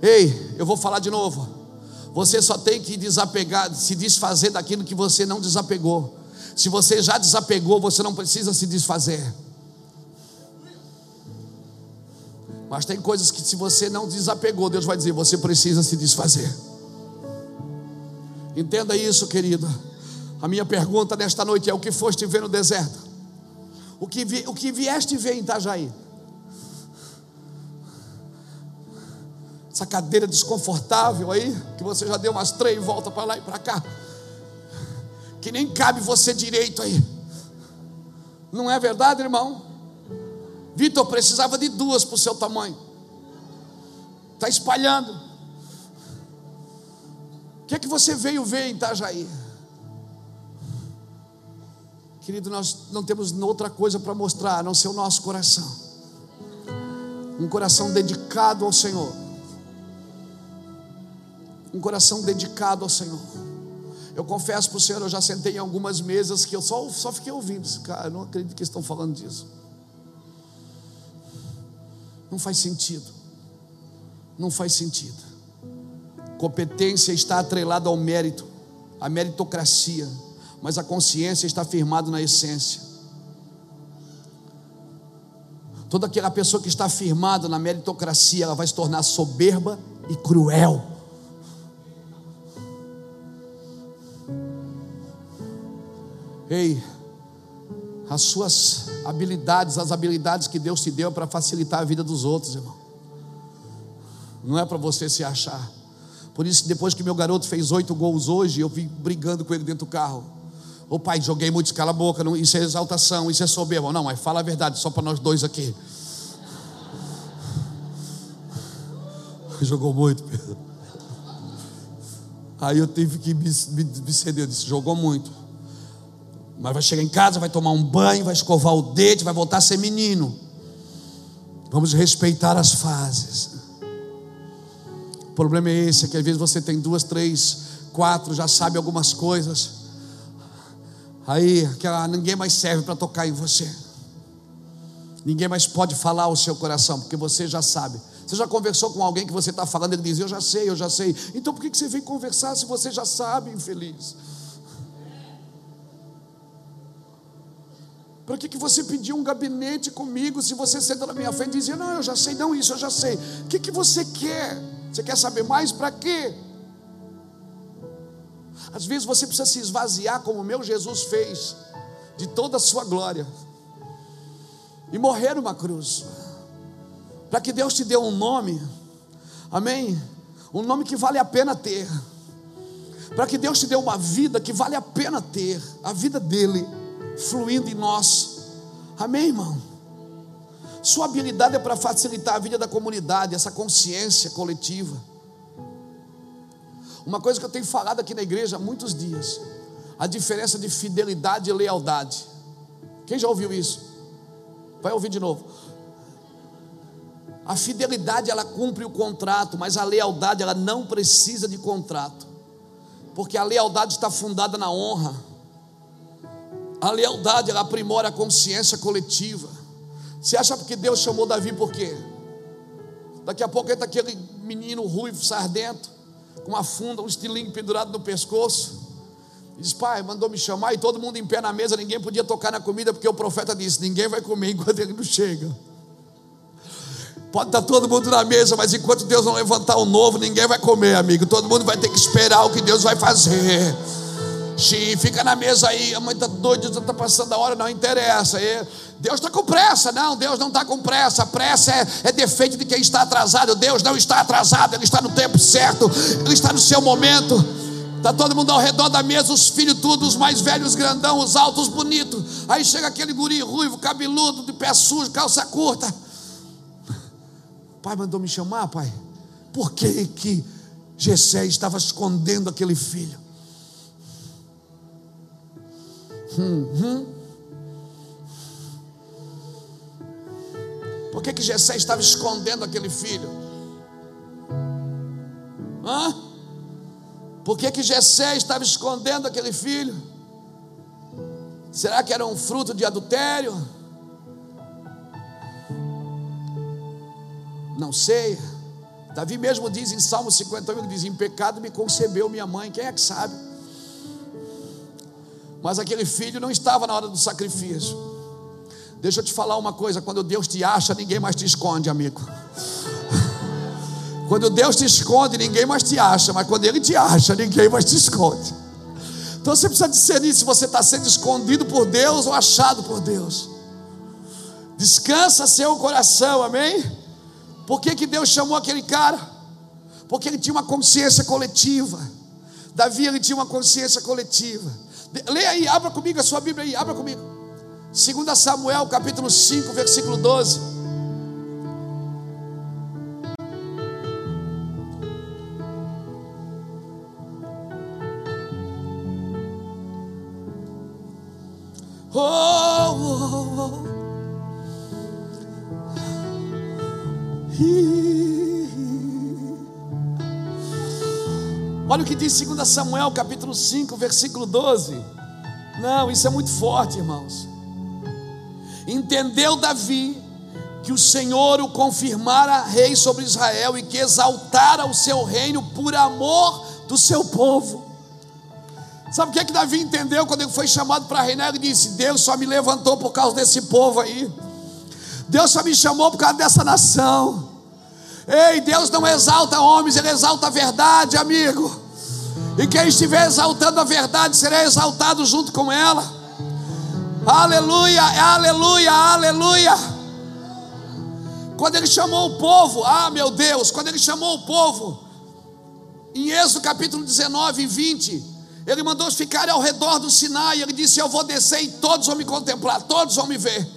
Ei, eu vou falar de novo. Você só tem que desapegar, se desfazer daquilo que você não desapegou. Se você já desapegou, você não precisa se desfazer. Mas tem coisas que se você não desapegou, Deus vai dizer, você precisa se desfazer. Entenda isso, querido. A minha pergunta nesta noite é: o que foste ver no deserto? O que, vi, o que vieste ver em Itajaí? Essa cadeira desconfortável aí, que você já deu umas três voltas para lá e para cá, que nem cabe você direito aí. Não é verdade, irmão? Vitor precisava de duas para o seu tamanho. Está espalhando que é que você veio ver em Itajaí? Querido, nós não temos outra coisa para mostrar a não ser o nosso coração. Um coração dedicado ao Senhor. Um coração dedicado ao Senhor. Eu confesso para o Senhor, eu já sentei em algumas mesas que eu só, só fiquei ouvindo. Cara, eu não acredito que estão falando disso. Não faz sentido. Não faz sentido. Competência está atrelada ao mérito, à meritocracia, mas a consciência está firmada na essência. Toda aquela pessoa que está firmada na meritocracia, ela vai se tornar soberba e cruel. Ei, as suas habilidades, as habilidades que Deus te deu é para facilitar a vida dos outros, irmão. Não é para você se achar. Por isso, depois que meu garoto fez oito gols hoje, eu vim brigando com ele dentro do carro. Ô pai, joguei muito, cala a boca, não, isso é exaltação, isso é soberba. Não, mas fala a verdade, só para nós dois aqui. [laughs] Jogou muito, Pedro. Aí eu tive que me, me, me ceder, eu disse, jogou muito. Mas vai chegar em casa, vai tomar um banho, vai escovar o dente, vai voltar a ser menino. Vamos respeitar as fases. Problema é esse, é que às vezes você tem duas, três, quatro, já sabe algumas coisas. Aí aquela, ninguém mais serve para tocar em você. Ninguém mais pode falar o seu coração, porque você já sabe. Você já conversou com alguém que você está falando, ele diz, eu já sei, eu já sei. Então por que você vem conversar se você já sabe, infeliz? Para que, que você pediu um gabinete comigo se você senta na minha frente e dizia, não, eu já sei, não, isso eu já sei. O que, que você quer? Você quer saber mais? Para quê? Às vezes você precisa se esvaziar, como o meu Jesus fez, de toda a sua glória, e morrer numa cruz, para que Deus te dê um nome, amém? Um nome que vale a pena ter, para que Deus te dê uma vida que vale a pena ter, a vida dEle fluindo em nós. Amém, irmão? Sua habilidade é para facilitar a vida da comunidade, essa consciência coletiva. Uma coisa que eu tenho falado aqui na igreja há muitos dias: a diferença de fidelidade e lealdade. Quem já ouviu isso? Vai ouvir de novo. A fidelidade ela cumpre o contrato, mas a lealdade ela não precisa de contrato, porque a lealdade está fundada na honra. A lealdade, ela aprimora a consciência coletiva. Você acha que Deus chamou Davi por quê? Daqui a pouco entra aquele menino ruivo, sardento, com uma funda, um estilingue pendurado no pescoço. Diz, pai, mandou me chamar e todo mundo em pé na mesa, ninguém podia tocar na comida, porque o profeta disse: ninguém vai comer enquanto ele não chega. Pode estar todo mundo na mesa, mas enquanto Deus não levantar o novo, ninguém vai comer, amigo. Todo mundo vai ter que esperar o que Deus vai fazer. Sim, fica na mesa aí, a mãe está doida, está passando a hora, não interessa. Deus está com pressa, não, Deus não está com pressa. Pressa é, é defeito de quem está atrasado. Deus não está atrasado, Ele está no tempo certo, Ele está no seu momento. Está todo mundo ao redor da mesa, os filhos tudo, os mais velhos, grandão, os altos, bonitos. Aí chega aquele guri ruivo, cabeludo, de pé sujo, calça curta. Pai mandou me chamar, pai. Por que que Gessé estava escondendo aquele filho? Uhum. Por que que Jessé estava escondendo aquele filho? Hã? Por que que Jessé estava escondendo aquele filho? Será que era um fruto de adultério? Não sei. Davi mesmo diz em Salmo 51, diz, em pecado me concebeu minha mãe, quem é que sabe? Mas aquele filho não estava na hora do sacrifício. Deixa eu te falar uma coisa: quando Deus te acha, ninguém mais te esconde, amigo. Quando Deus te esconde, ninguém mais te acha, mas quando Ele te acha, ninguém mais te esconde. Então você precisa discernir se você está sendo escondido por Deus ou achado por Deus. Descansa seu coração, amém? Por que, que Deus chamou aquele cara? Porque ele tinha uma consciência coletiva. Davi ele tinha uma consciência coletiva. Leia aí, abra comigo a sua Bíblia aí, abra comigo. 2 Samuel, capítulo 5, versículo 12. Oh, Olha o que diz 2 Samuel, capítulo 5, versículo 12. Não, isso é muito forte, irmãos. Entendeu Davi que o Senhor o confirmara rei sobre Israel e que exaltara o seu reino por amor do seu povo. Sabe o que é que Davi entendeu quando ele foi chamado para reinar? Ele disse: Deus só me levantou por causa desse povo aí. Deus só me chamou por causa dessa nação. Ei, Deus não exalta homens, Ele exalta a verdade, amigo. E quem estiver exaltando a verdade será exaltado junto com ela. Aleluia, aleluia, aleluia. Quando ele chamou o povo, ah meu Deus, quando ele chamou o povo, em Êxodo capítulo 19 e 20, ele mandou ficarem ao redor do Sinai. Ele disse: Eu vou descer e todos vão me contemplar, todos vão me ver.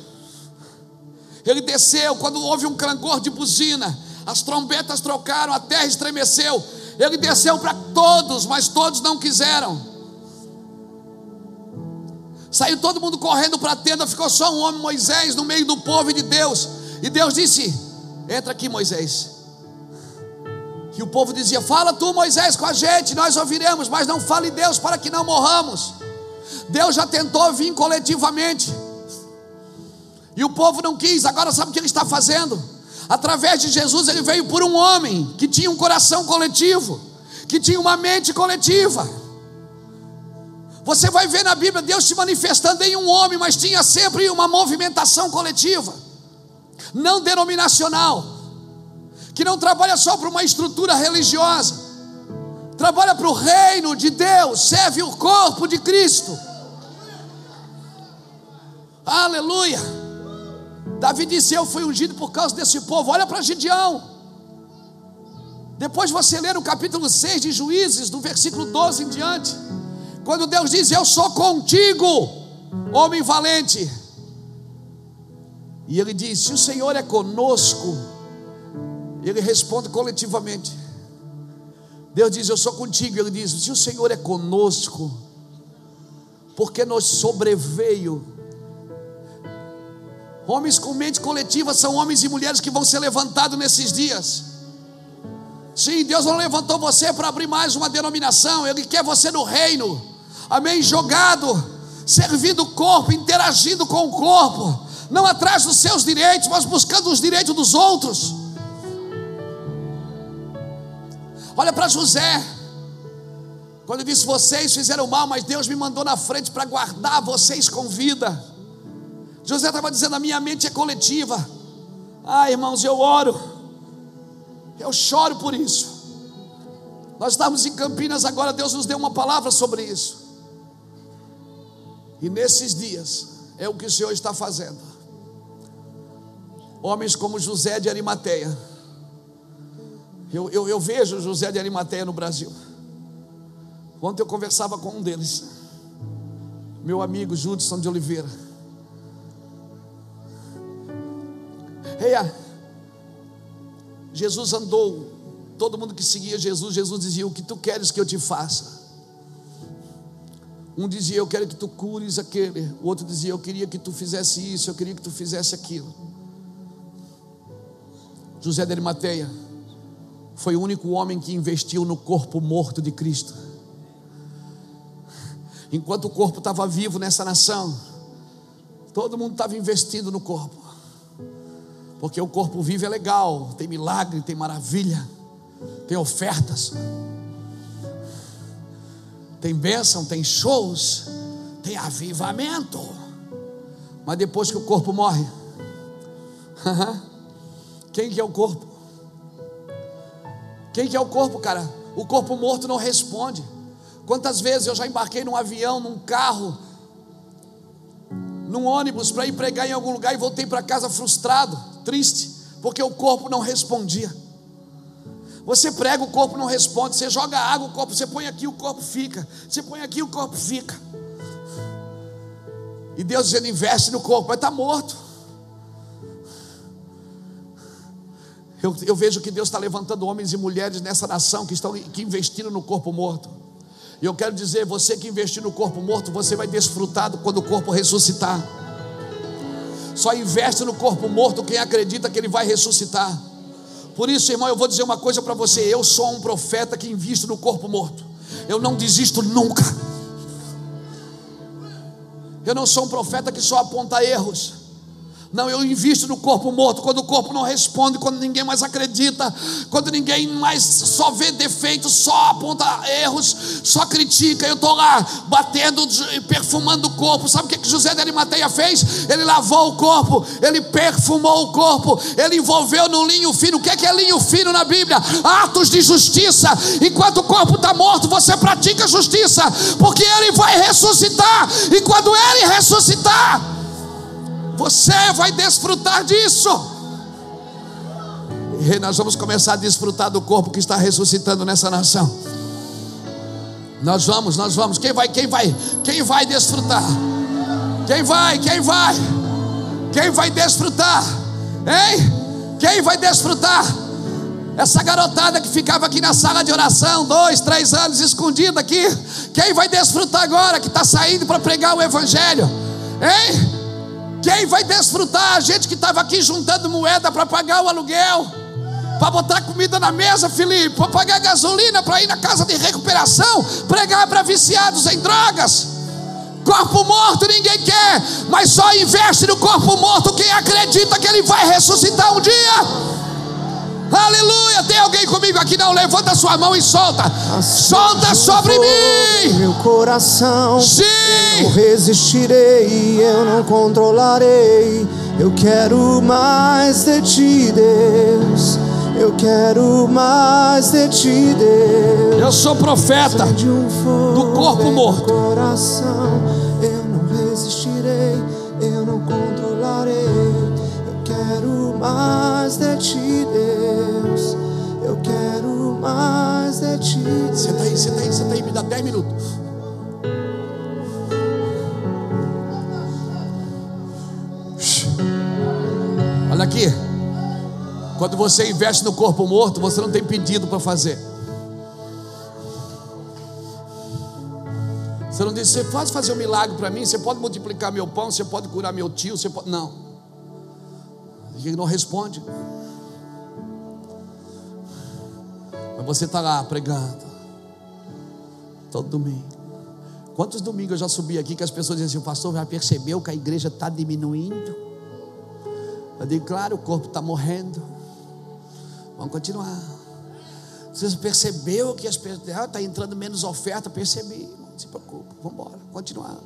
Ele desceu quando houve um clangor de buzina, as trombetas trocaram, a terra estremeceu. Ele desceu para todos, mas todos não quiseram. Saiu todo mundo correndo para a tenda, ficou só um homem, Moisés, no meio do povo de Deus. E Deus disse: Entra aqui, Moisés. E o povo dizia: Fala tu, Moisés, com a gente, nós ouviremos, mas não fale Deus para que não morramos. Deus já tentou vir coletivamente, e o povo não quis. Agora, sabe o que ele está fazendo? Através de Jesus, ele veio por um homem que tinha um coração coletivo, que tinha uma mente coletiva. Você vai ver na Bíblia Deus se manifestando em um homem, mas tinha sempre uma movimentação coletiva, não denominacional, que não trabalha só para uma estrutura religiosa, trabalha para o reino de Deus, serve o corpo de Cristo. Aleluia. Davi disse: Eu fui ungido por causa desse povo. Olha para Gideão. Depois você ler o capítulo 6 de Juízes, do versículo 12 em diante. Quando Deus diz: Eu sou contigo, homem valente. E ele diz: Se o Senhor é conosco, ele responde coletivamente. Deus diz: Eu sou contigo. Ele diz: Se o Senhor é conosco, porque nos sobreveio Homens com mente coletiva são homens e mulheres que vão ser levantados nesses dias. Sim, Deus não levantou você para abrir mais uma denominação, Ele quer você no reino, amém? Jogado, servindo o corpo, interagindo com o corpo, não atrás dos seus direitos, mas buscando os direitos dos outros. Olha para José, quando disse: Vocês fizeram mal, mas Deus me mandou na frente para guardar vocês com vida. José estava dizendo: a minha mente é coletiva. Ah, irmãos, eu oro, eu choro por isso. Nós estamos em Campinas agora, Deus nos deu uma palavra sobre isso. E nesses dias é o que o Senhor está fazendo. Homens como José de Arimateia. Eu, eu, eu vejo José de Arimateia no Brasil. Ontem eu conversava com um deles, meu amigo Judson de Oliveira. Reia, Jesus andou, todo mundo que seguia Jesus, Jesus dizia: O que tu queres que eu te faça? Um dizia: Eu quero que tu cures aquele. O outro dizia: Eu queria que tu fizesse isso, eu queria que tu fizesse aquilo. José de Arimateia foi o único homem que investiu no corpo morto de Cristo. Enquanto o corpo estava vivo nessa nação, todo mundo estava investindo no corpo. Porque o corpo vivo é legal, tem milagre, tem maravilha, tem ofertas, tem bênção, tem shows, tem avivamento. Mas depois que o corpo morre, quem que é o corpo? Quem que é o corpo, cara? O corpo morto não responde. Quantas vezes eu já embarquei num avião, num carro, num ônibus para ir pregar em algum lugar e voltei para casa frustrado triste, porque o corpo não respondia. Você prega, o corpo não responde. Você joga água, o corpo, você põe aqui, o corpo fica. Você põe aqui, o corpo fica. E Deus dizendo: investe no corpo, vai estar tá morto. Eu, eu, vejo que Deus está levantando homens e mulheres nessa nação que estão que investindo no corpo morto. E eu quero dizer: você que investir no corpo morto, você vai desfrutar quando o corpo ressuscitar. Só investe no corpo morto quem acredita que ele vai ressuscitar. Por isso, irmão, eu vou dizer uma coisa para você: eu sou um profeta que invisto no corpo morto. Eu não desisto nunca. Eu não sou um profeta que só aponta erros. Não, eu invisto no corpo morto. Quando o corpo não responde, quando ninguém mais acredita, quando ninguém mais só vê defeitos, só aponta erros, só critica. Eu estou lá batendo, perfumando o corpo. Sabe o que, que José de Arimateia fez? Ele lavou o corpo, ele perfumou o corpo, ele envolveu no linho fino. O que é, que é linho fino na Bíblia? Atos de justiça. Enquanto o corpo está morto, você pratica justiça, porque ele vai ressuscitar. E quando ele ressuscitar, você vai desfrutar disso. E nós vamos começar a desfrutar do corpo que está ressuscitando nessa nação. Nós vamos, nós vamos. Quem vai? Quem vai? Quem vai desfrutar? Quem vai? Quem vai? Quem vai desfrutar? Hein? Quem vai desfrutar? Essa garotada que ficava aqui na sala de oração, dois, três anos, escondida aqui. Quem vai desfrutar agora que está saindo para pregar o Evangelho? Hein? Quem vai desfrutar? A gente que estava aqui juntando moeda para pagar o aluguel, para botar comida na mesa, Felipe, para pagar gasolina, para ir na casa de recuperação, pregar para viciados em drogas. Corpo morto ninguém quer, mas só investe no corpo morto quem acredita que ele vai ressuscitar um dia. Aleluia. Tem alguém comigo aqui? Não, levanta sua mão e solta. solta sobre mim. Meu coração. Sim. Eu resistirei, eu não controlarei. Eu quero mais de ti, Deus. Eu quero mais de ti, Deus. Eu sou profeta um do corpo morto. Coração, eu não resistirei, eu não controlarei. Eu quero mais de ti, Deus. Mais de ti. Senta aí, senta aí, senta aí, me dá 10 minutos. Olha aqui. Quando você investe no corpo morto, você não tem pedido para fazer. Você não diz, você pode fazer um milagre para mim, você pode multiplicar meu pão, você pode curar meu tio, você pode. Não. Ele não responde. Mas você está lá pregando. Todo domingo. Quantos domingos eu já subi aqui que as pessoas dizem assim, pastor já percebeu que a igreja está diminuindo? Eu digo, claro, o corpo está morrendo. Vamos continuar. Você percebeu que as pessoas está entrando menos oferta? Percebi, não se preocupe, vamos embora, continuar.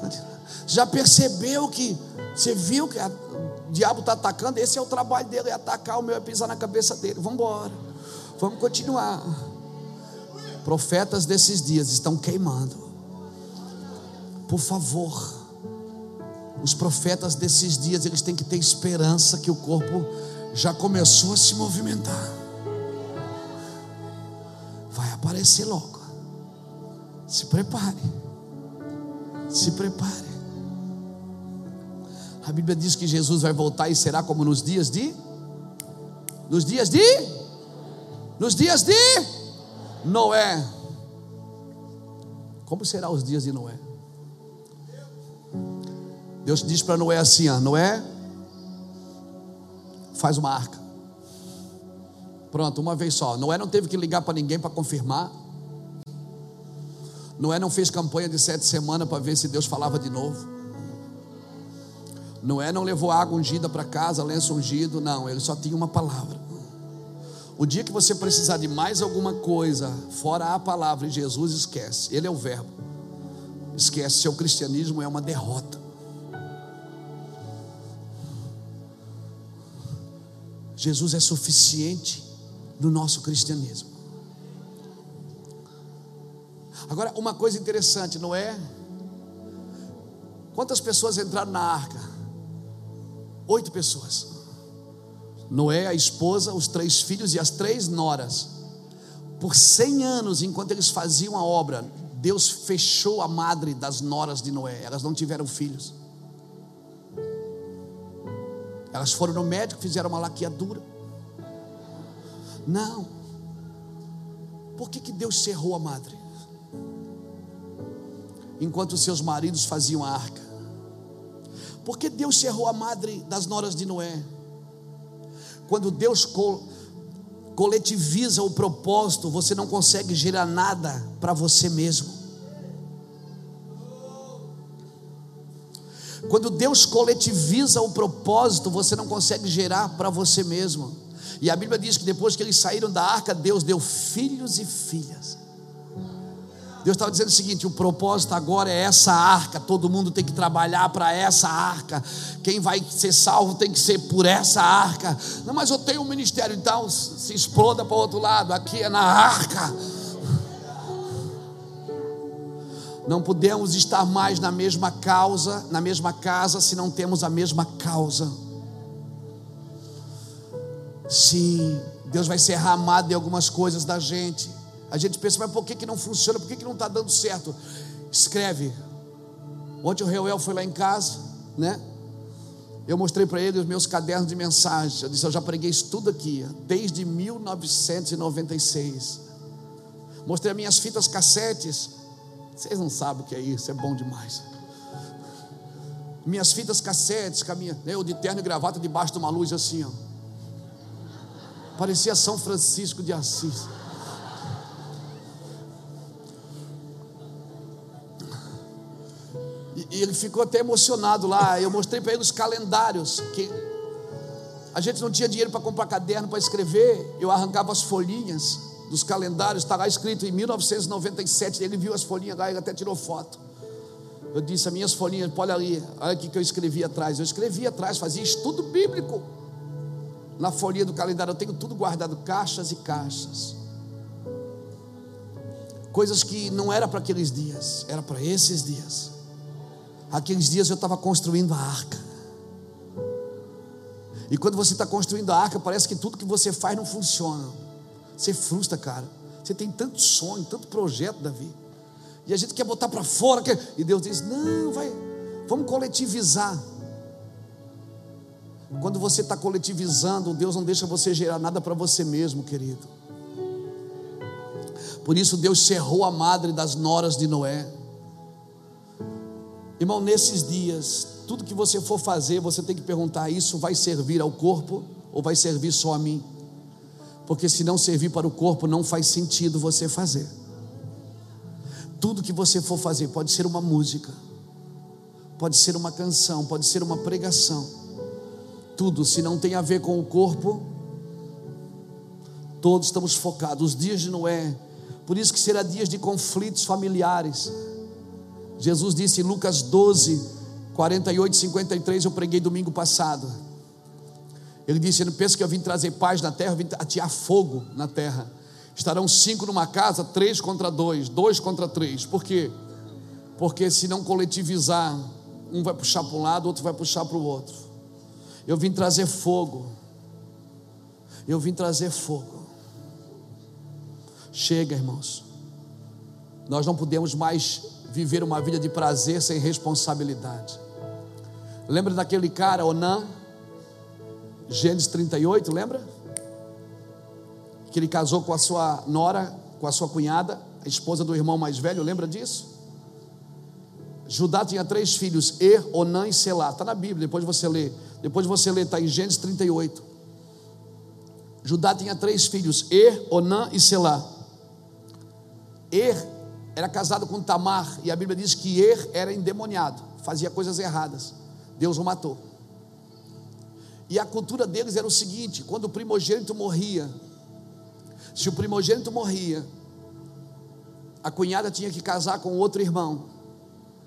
continuar. Já percebeu que você viu que a, o diabo está atacando? Esse é o trabalho dele, é atacar, o meu é pisar na cabeça dele. Vamos embora, vamos continuar. Profetas desses dias estão queimando. Por favor, os profetas desses dias, eles têm que ter esperança que o corpo já começou a se movimentar. Vai aparecer logo. Se prepare. Se prepare. A Bíblia diz que Jesus vai voltar e será como nos dias de nos dias de nos dias de Noé. Como será os dias de Noé? Deus diz para Noé assim: Noé, faz uma arca. Pronto, uma vez só. Noé não teve que ligar para ninguém para confirmar. Noé não fez campanha de sete semanas para ver se Deus falava de novo. Noé não levou água ungida para casa, lenço ungido, não, ele só tinha uma palavra. O dia que você precisar de mais alguma coisa, fora a palavra, e Jesus esquece, ele é o verbo. Esquece, seu cristianismo é uma derrota. Jesus é suficiente no nosso cristianismo. Agora, uma coisa interessante, não é? Quantas pessoas entraram na arca? Oito pessoas. Noé, a esposa, os três filhos e as três noras. Por cem anos, enquanto eles faziam a obra, Deus fechou a madre das noras de Noé. Elas não tiveram filhos. Elas foram no médico, fizeram uma laqueadura. Não. Por que, que Deus cerrou a madre? Enquanto seus maridos faziam a arca. Por que Deus cerrou a madre das noras de Noé? Quando Deus co coletiviza o propósito, você não consegue gerar nada para você mesmo. Quando Deus coletiviza o propósito, você não consegue gerar para você mesmo. E a Bíblia diz que depois que eles saíram da arca, Deus deu filhos e filhas. Deus estava dizendo o seguinte: o propósito agora é essa arca, todo mundo tem que trabalhar para essa arca. Quem vai ser salvo tem que ser por essa arca. Não, mas eu tenho um ministério, então se exploda para o outro lado, aqui é na arca. Não podemos estar mais na mesma causa, na mesma casa, se não temos a mesma causa. Sim, Deus vai ser ramado de algumas coisas da gente. A gente pensa, mas por que, que não funciona? Por que, que não está dando certo? Escreve. Ontem o Reuel foi lá em casa, né? Eu mostrei para ele os meus cadernos de mensagem. Eu disse, eu já preguei isso tudo aqui, desde 1996. Mostrei as minhas fitas cassetes. Vocês não sabem o que é isso, é bom demais. Minhas fitas cassetes, caminha, eu de terno e gravata debaixo de uma luz assim, ó. Parecia São Francisco de Assis. E ele ficou até emocionado lá. Eu mostrei para ele os calendários. Que a gente não tinha dinheiro para comprar caderno para escrever. Eu arrancava as folhinhas dos calendários. Está lá escrito em 1997. Ele viu as folhinhas lá, ele até tirou foto. Eu disse: As minhas folhinhas, olha ali, olha aqui que eu escrevi atrás. Eu escrevi atrás, fazia estudo bíblico. Na folhinha do calendário, eu tenho tudo guardado, caixas e caixas. Coisas que não era para aqueles dias, era para esses dias. Aqueles dias eu estava construindo a arca. E quando você está construindo a arca, parece que tudo que você faz não funciona. Você frustra, cara. Você tem tanto sonho, tanto projeto, Davi. E a gente quer botar para fora. Quer... E Deus diz: Não, vai, vamos coletivizar. Quando você está coletivizando, Deus não deixa você gerar nada para você mesmo, querido. Por isso Deus cerrou a madre das noras de Noé. Irmão, nesses dias, tudo que você for fazer, você tem que perguntar: isso vai servir ao corpo ou vai servir só a mim? Porque se não servir para o corpo, não faz sentido você fazer. Tudo que você for fazer, pode ser uma música, pode ser uma canção, pode ser uma pregação. Tudo, se não tem a ver com o corpo, todos estamos focados. Os dias de Noé, por isso que será dias de conflitos familiares Jesus disse em Lucas 12, 48 e 53, eu preguei domingo passado. Ele disse: não penso que eu vim trazer paz na terra, eu vim atear fogo na terra. Estarão cinco numa casa, três contra dois, dois contra três. Por quê? Porque se não coletivizar, um vai puxar para um lado, outro vai puxar para o outro. Eu vim trazer fogo. Eu vim trazer fogo. Chega, irmãos. Nós não podemos mais viver uma vida de prazer sem responsabilidade. Lembra daquele cara, Onã? Gênesis 38, lembra? Que ele casou com a sua nora, com a sua cunhada, a esposa do irmão mais velho, lembra disso? Judá tinha três filhos, Er, Onã e Selá. Está na Bíblia, depois você lê. Depois você lê, está em Gênesis 38. Judá tinha três filhos, Er, Onã e Selá. Er era casado com Tamar, e a Bíblia diz que Er era endemoniado, fazia coisas erradas. Deus o matou. E a cultura deles era o seguinte: quando o primogênito morria, se o primogênito morria, a cunhada tinha que casar com outro irmão,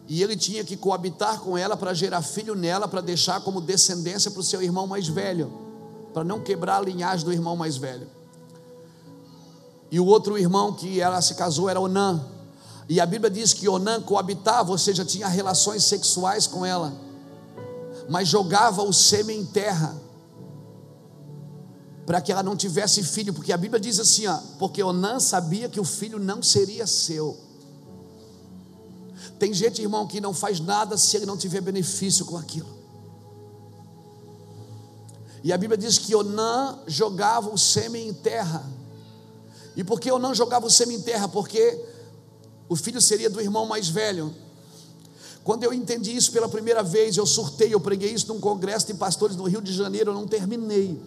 e ele tinha que coabitar com ela para gerar filho nela, para deixar como descendência para o seu irmão mais velho, para não quebrar a linhagem do irmão mais velho. E o outro irmão que ela se casou era Onã. E a Bíblia diz que Onã coabitava, ou seja, tinha relações sexuais com ela, mas jogava o sêmen em terra, para que ela não tivesse filho, porque a Bíblia diz assim: ó, porque Onã sabia que o filho não seria seu. Tem gente, irmão, que não faz nada se ele não tiver benefício com aquilo. E a Bíblia diz que Onã jogava o sêmen em terra. E por que Onã jogava o sêmen em terra? Porque o filho seria do irmão mais velho. Quando eu entendi isso pela primeira vez, eu surtei, eu preguei isso num congresso de pastores no Rio de Janeiro, eu não terminei.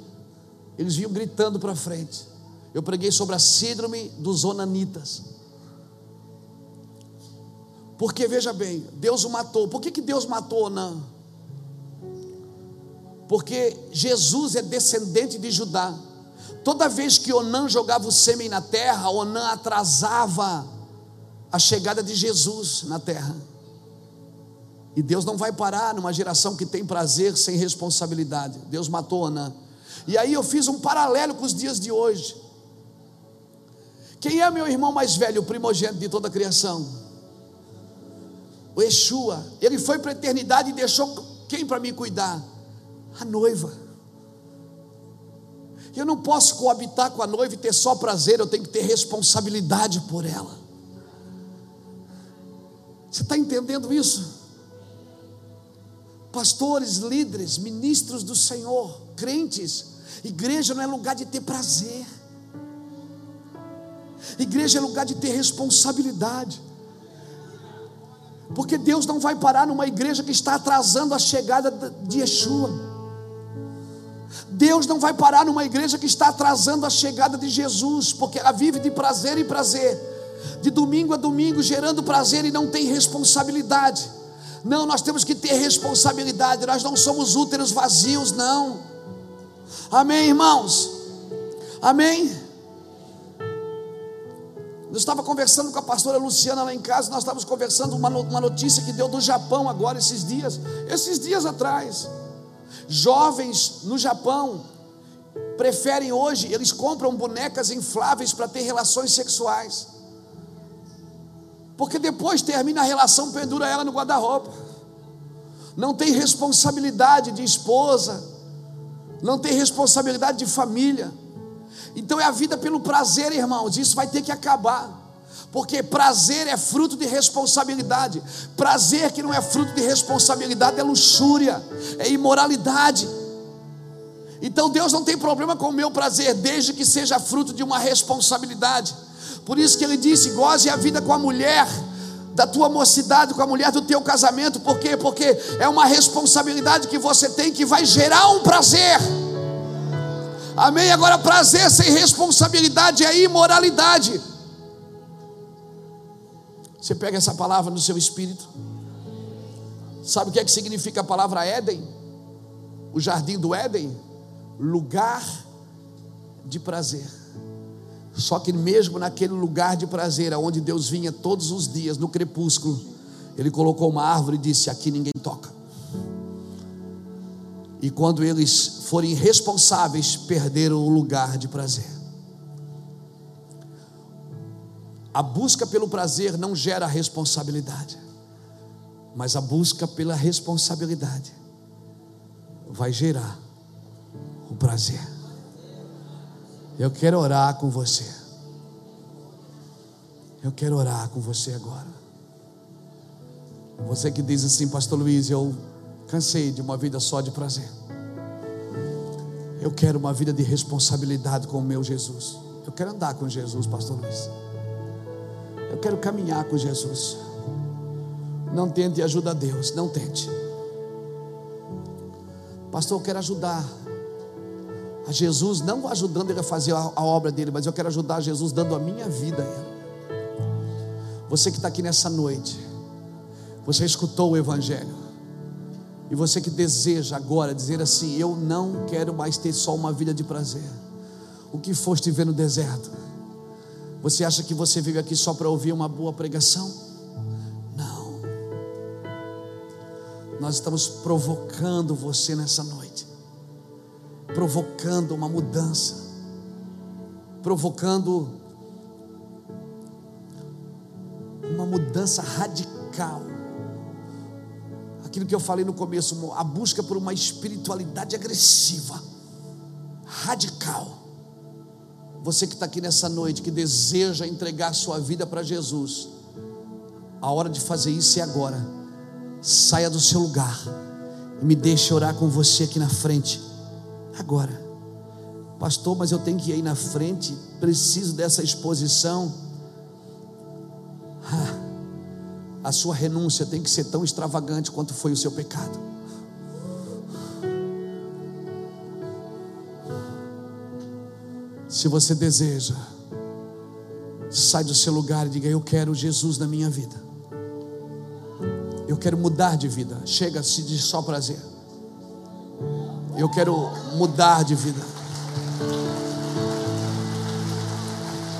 eles vinham gritando para frente. Eu preguei sobre a síndrome dos onanitas. Porque veja bem, Deus o matou. Por que, que Deus matou Onã? Porque Jesus é descendente de Judá. Toda vez que Onã jogava o sêmen na terra, Onã atrasava a chegada de Jesus na terra. E Deus não vai parar numa geração que tem prazer sem responsabilidade. Deus matou Onã. E aí eu fiz um paralelo com os dias de hoje. Quem é meu irmão mais velho, o primogênito de toda a criação? O Yeshua. Ele foi para a eternidade e deixou quem para me cuidar? A noiva. Eu não posso coabitar com a noiva e ter só prazer, eu tenho que ter responsabilidade por ela. Você está entendendo isso? Pastores, líderes, ministros do Senhor, crentes, igreja não é lugar de ter prazer. Igreja é lugar de ter responsabilidade. Porque Deus não vai parar numa igreja que está atrasando a chegada de Yeshua. Deus não vai parar numa igreja que está atrasando a chegada de Jesus, porque ela vive de prazer em prazer, de domingo a domingo, gerando prazer e não tem responsabilidade. Não, nós temos que ter responsabilidade, nós não somos úteros vazios, não. Amém, irmãos? Amém? Eu estava conversando com a pastora Luciana lá em casa, nós estávamos conversando uma, uma notícia que deu do Japão agora, esses dias, esses dias atrás. Jovens no Japão preferem hoje, eles compram bonecas infláveis para ter relações sexuais. Porque depois termina a relação, pendura ela no guarda-roupa. Não tem responsabilidade de esposa, não tem responsabilidade de família. Então é a vida pelo prazer, irmãos. Isso vai ter que acabar. Porque prazer é fruto de responsabilidade. Prazer que não é fruto de responsabilidade é luxúria, é imoralidade. Então Deus não tem problema com o meu prazer, desde que seja fruto de uma responsabilidade. Por isso que ele disse: goze a vida com a mulher da tua mocidade, com a mulher do teu casamento. Por quê? Porque é uma responsabilidade que você tem que vai gerar um prazer. Amém? Agora, prazer sem responsabilidade é imoralidade. Você pega essa palavra no seu espírito. Sabe o que é que significa a palavra Éden? O jardim do Éden? Lugar de prazer. Só que mesmo naquele lugar de prazer, aonde Deus vinha todos os dias no crepúsculo, ele colocou uma árvore e disse: Aqui ninguém toca. E quando eles forem responsáveis, perderam o lugar de prazer. A busca pelo prazer não gera responsabilidade, mas a busca pela responsabilidade vai gerar o prazer. Eu quero orar com você. Eu quero orar com você agora. Você que diz assim, Pastor Luiz, eu Cansei de uma vida só de prazer. Eu quero uma vida de responsabilidade com o meu Jesus. Eu quero andar com Jesus, Pastor Luiz. Eu quero caminhar com Jesus. Não tente ajudar Deus, não tente. Pastor, eu quero ajudar a Jesus, não ajudando ele a fazer a, obra dele, mas eu quero ajudar Jesus dando a minha vida a ele. Você que está aqui nessa noite, você escutou o Evangelho. E você que deseja agora dizer assim: Eu não quero mais ter só uma vida de prazer. O que foste ver no deserto? Você acha que você veio aqui só para ouvir uma boa pregação? Não. Nós estamos provocando você nessa noite, provocando uma mudança, provocando uma mudança radical aquilo que eu falei no começo, a busca por uma espiritualidade agressiva, radical. Você que está aqui nessa noite, que deseja entregar sua vida para Jesus, a hora de fazer isso é agora. Saia do seu lugar e me deixe orar com você aqui na frente, agora. Pastor, mas eu tenho que ir aí na frente, preciso dessa exposição. Ah a sua renúncia tem que ser tão extravagante quanto foi o seu pecado. Se você deseja, sai do seu lugar e diga: Eu quero Jesus na minha vida. Eu quero mudar de vida. Chega-se de só prazer. Eu quero mudar de vida.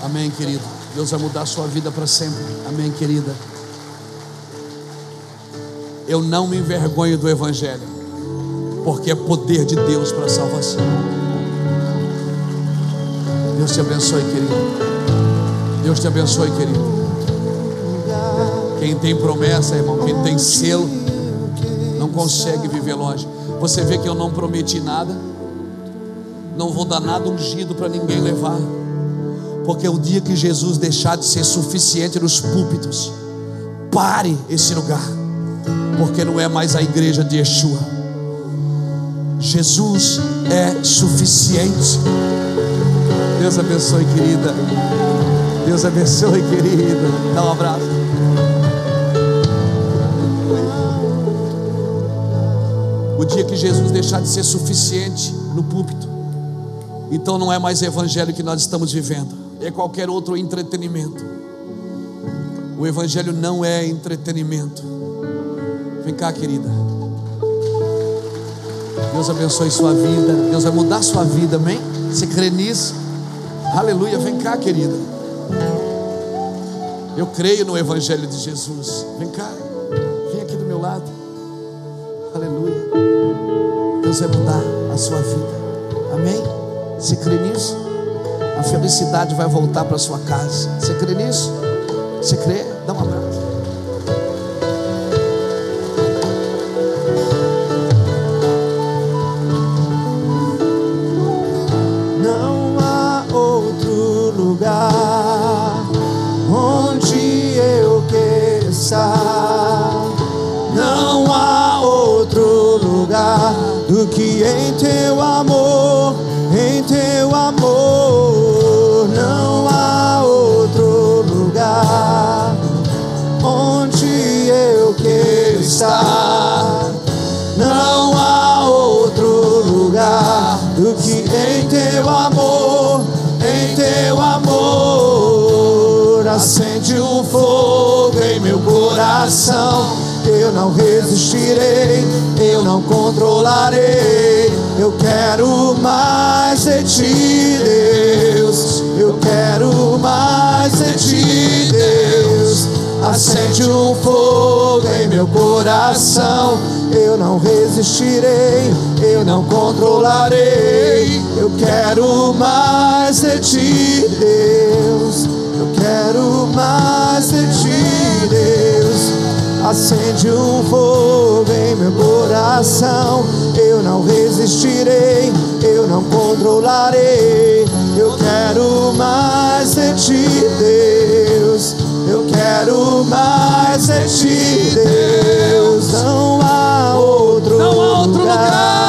Amém, querido. Deus vai mudar a sua vida para sempre. Amém, querida. Eu não me envergonho do Evangelho, porque é poder de Deus para a salvação. Deus te abençoe, querido. Deus te abençoe, querido. Quem tem promessa, irmão, quem tem selo, não consegue viver longe. Você vê que eu não prometi nada, não vou dar nada ungido para ninguém levar, porque o dia que Jesus deixar de ser suficiente nos púlpitos, pare esse lugar, porque não é mais a igreja de Yeshua. Jesus é suficiente. Deus abençoe, querida. Deus abençoe, querida. Dá um abraço. O dia que Jesus deixar de ser suficiente no púlpito, então não é mais evangelho que nós estamos vivendo, é qualquer outro entretenimento. O evangelho não é entretenimento. Vem cá, querida. Deus abençoe sua vida. Deus vai mudar sua vida, amém? Você crê nisso? Aleluia. Vem cá, querida. Eu creio no Evangelho de Jesus. Vem cá. Vem aqui do meu lado. Deus vai mudar a sua vida. Amém? Você crê nisso? A felicidade vai voltar para sua casa. Você crê nisso? Você crê? Dá um abraço. Não resistirei, eu não controlarei. Eu quero mais de ti, Deus. Eu quero mais de ti, Deus. Acende um fogo em meu coração. Eu não resistirei, eu não controlarei. Eu quero mais de ti, Deus. Eu quero mais de ti, Deus. Acende um fogo em meu coração. Eu não resistirei, eu não controlarei. Eu quero mais de ti, Deus. Eu quero mais de ti, Deus. Não há outro, Não há outro lugar.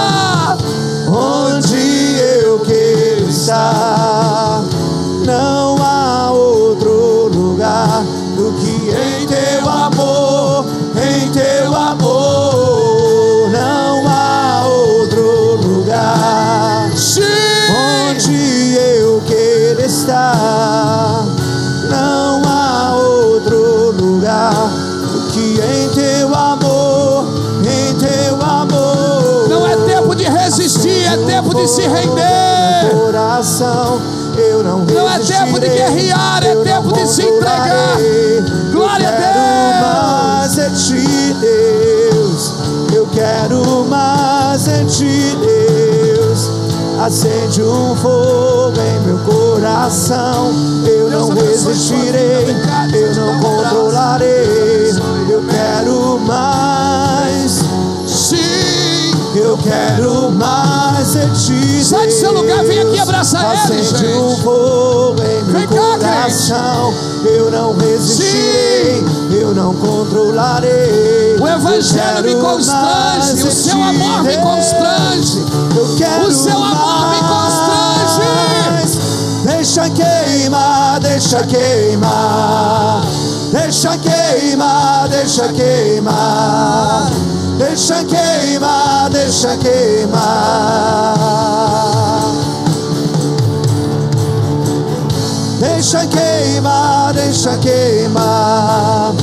De se render. Coração, eu não Não é tempo de guerrear, é tempo de se entregar. Glória eu a quero mais de ti, Deus. Eu quero mais de ti, Deus. Acende um fogo em meu coração. Eu Deus não resistirei, eu Deus, não controlarei. Eu quero mais. Eu quero mais de ti. Sai do seu lugar, vem aqui abraçar ele, gente. um fogo em meu Vem cá, coração. Eu não resistirei, eu não controlarei. O evangelho me constrange, o seu amor me constrange. Eu quero O seu amor me mais. Deixa queimar, deixa queimar. Deixa queimar, deixa queimar, deixa queimar, deixa queimar. Deixa queimar, deixa queimar,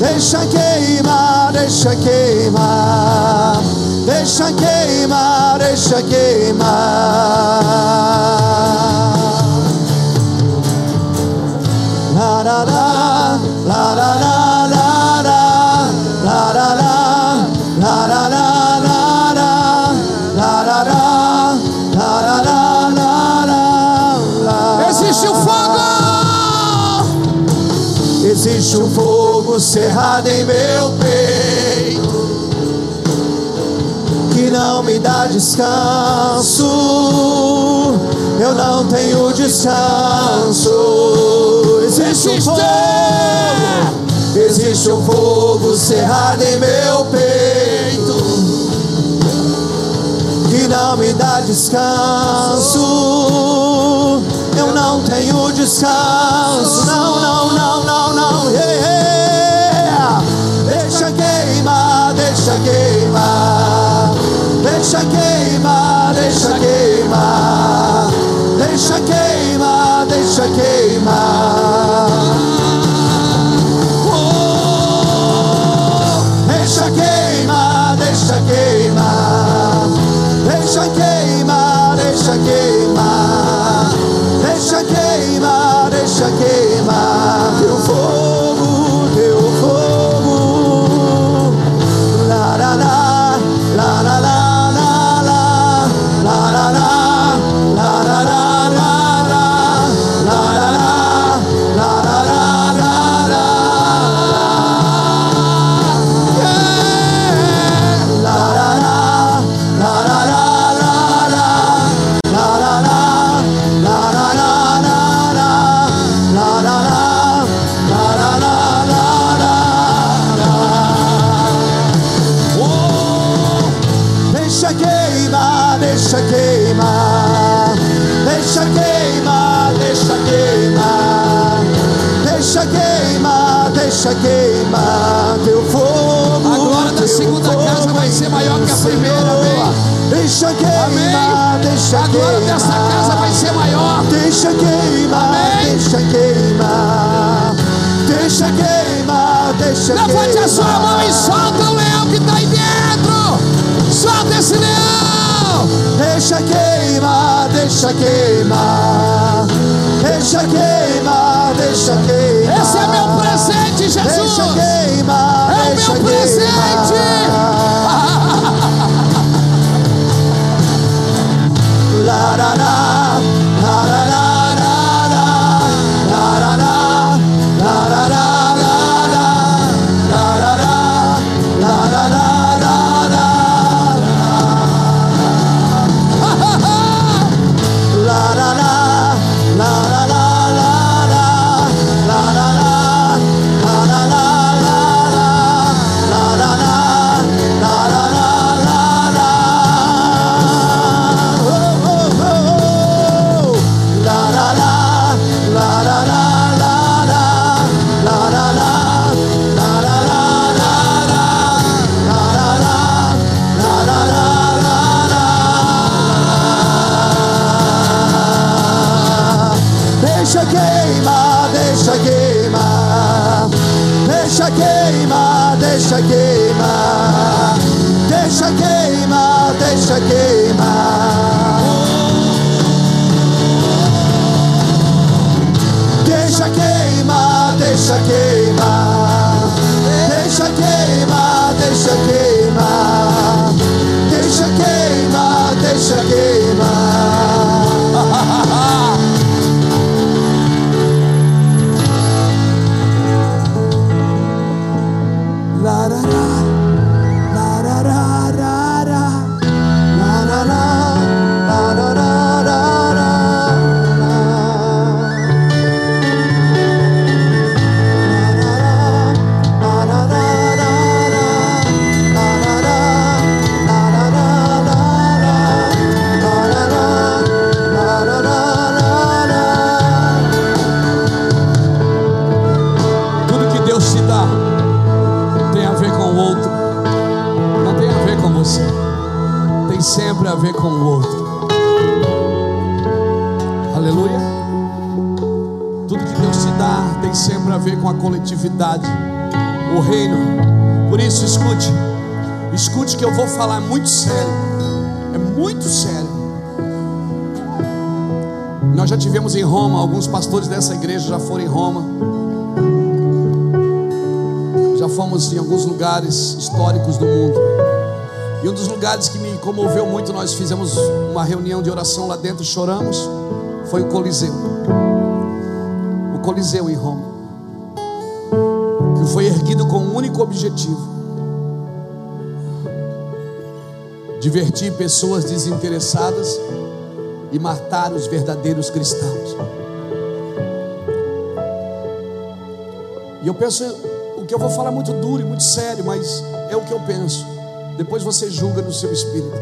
deixa queimar, deixa queimar, deixa queimar, deixa queimar. enterrada em meu peito, que não me dá descanso. Eu não tenho descanso. Existe um fogo, existe um fogo cerrado em meu peito, que não me dá descanso. Eu não tenho descanso. Não, não, não, não, não. Hey, hey. deixa queimar. Oh, deixa queimar. Deixa a glória queimar, dessa casa vai ser maior. Deixa queimar, Amém? deixa queimar. Deixa queimar, deixa Levante queimar. Levante a sua mão e solta o leão que está aí dentro. Solta esse leão. Deixa queimar, deixa queimar. Deixa queimar, deixa queimar. Esse é meu presente, Jesus. Deixa queimar, é meu presente. da da da alguns pastores dessa igreja já foram em Roma. Já fomos em alguns lugares históricos do mundo. E um dos lugares que me comoveu muito, nós fizemos uma reunião de oração lá dentro, choramos, foi o Coliseu. O Coliseu em Roma. Que foi erguido com um único objetivo: divertir pessoas desinteressadas e matar os verdadeiros cristãos. Penso, o que eu vou falar é muito duro e muito sério, mas é o que eu penso. Depois você julga no seu espírito.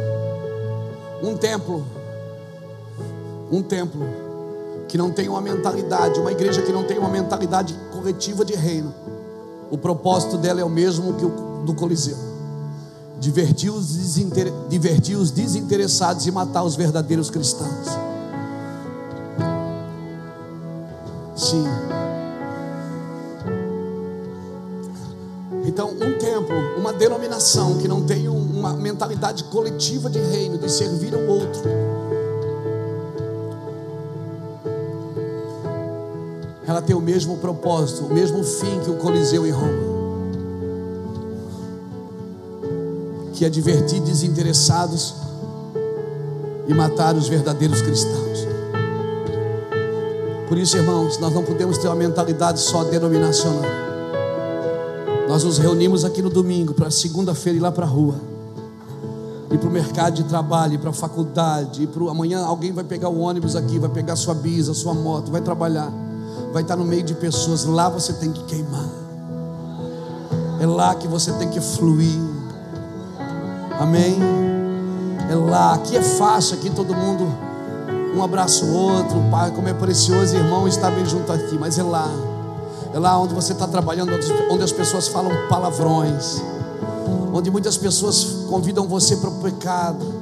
Um templo, um templo que não tem uma mentalidade, uma igreja que não tem uma mentalidade corretiva de reino. O propósito dela é o mesmo que o do Coliseu. Divertir os, desinter... divertir os desinteressados e matar os verdadeiros cristãos. Sim. Que não tem uma mentalidade coletiva de reino, de servir ao outro. Ela tem o mesmo propósito, o mesmo fim que o Coliseu em Roma. Que é divertir desinteressados e matar os verdadeiros cristãos. Por isso, irmãos, nós não podemos ter uma mentalidade só denominacional. Nós nos reunimos aqui no domingo para segunda-feira ir lá para a rua, ir para o mercado de trabalho, ir para a faculdade, ir para amanhã alguém vai pegar o ônibus aqui, vai pegar sua bisa, sua moto, vai trabalhar, vai estar no meio de pessoas. Lá você tem que queimar, é lá que você tem que fluir. Amém? É lá, aqui é fácil, aqui todo mundo um abraço o outro, Pai, como é precioso, irmão, estar bem junto aqui, mas é lá. É lá onde você está trabalhando, onde as pessoas falam palavrões, onde muitas pessoas convidam você para o pecado,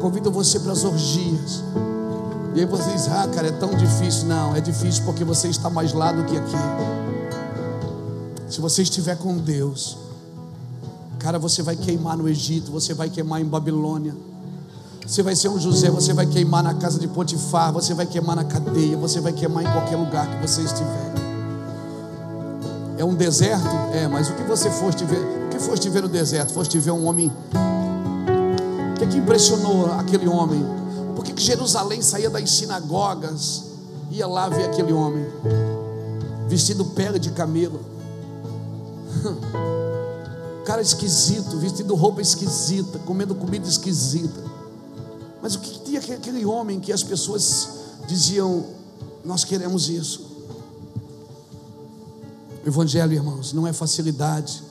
convidam você para as orgias. E aí você diz: Ah, cara, é tão difícil. Não, é difícil porque você está mais lá do que aqui. Se você estiver com Deus, cara, você vai queimar no Egito, você vai queimar em Babilônia. Você vai ser um José, você vai queimar na casa de Potifar, você vai queimar na cadeia, você vai queimar em qualquer lugar que você estiver. É um deserto? É, mas o que você foste ver? O que foste ver no deserto? Foste ver um homem. O que, que impressionou aquele homem? Por que, que Jerusalém saía das sinagogas? Ia lá ver aquele homem, vestido pele de camelo. [laughs] Cara esquisito, vestido roupa esquisita, comendo comida esquisita. Mas o que, que tinha aquele homem que as pessoas diziam: Nós queremos isso. O Evangelho, irmãos, não é facilidade.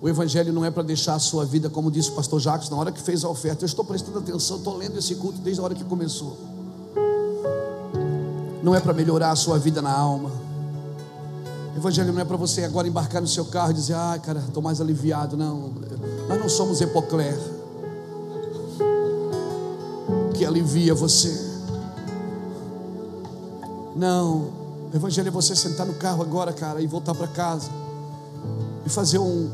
O Evangelho não é para deixar a sua vida, como disse o pastor Jacques, na hora que fez a oferta. Eu estou prestando atenção, estou lendo esse culto desde a hora que começou. Não é para melhorar a sua vida na alma. O Evangelho não é para você agora embarcar no seu carro e dizer, ah, cara, estou mais aliviado. Não, nós não somos Epocler que alivia você. Não, o Evangelho é você sentar no carro agora, cara, e voltar para casa e fazer um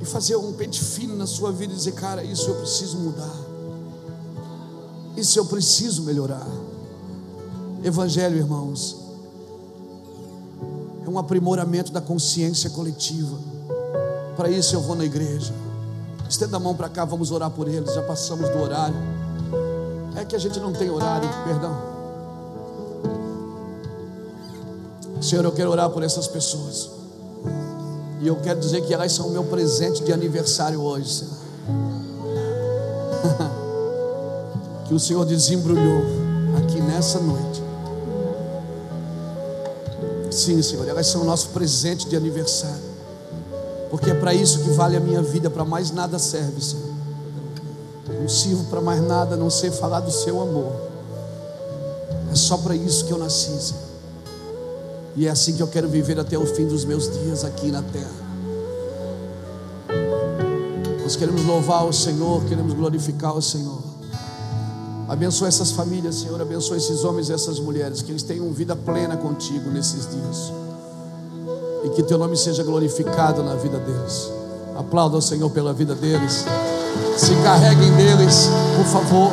e fazer um pente fino na sua vida e dizer, cara, isso eu preciso mudar. Isso eu preciso melhorar. Evangelho, irmãos, é um aprimoramento da consciência coletiva. Para isso eu vou na igreja. Estenda a mão para cá, vamos orar por eles. Já passamos do horário. É que a gente não tem horário, perdão. Senhor, eu quero orar por essas pessoas. E eu quero dizer que elas são o meu presente de aniversário hoje, Senhor. [laughs] que o Senhor desembrulhou aqui nessa noite. Sim, Senhor, elas são o nosso presente de aniversário. Porque é para isso que vale a minha vida, para mais nada serve, Senhor. Não sirvo para mais nada a não ser falar do seu amor. É só para isso que eu nasci, Senhor. E é assim que eu quero viver até o fim dos meus dias aqui na terra. Nós queremos louvar o Senhor, queremos glorificar o Senhor. Abençoa essas famílias, Senhor. Abençoa esses homens e essas mulheres. Que eles tenham vida plena contigo nesses dias. e que teu nome seja glorificado na vida deles. Aplauda o Senhor pela vida deles. Se carreguem deles, por favor.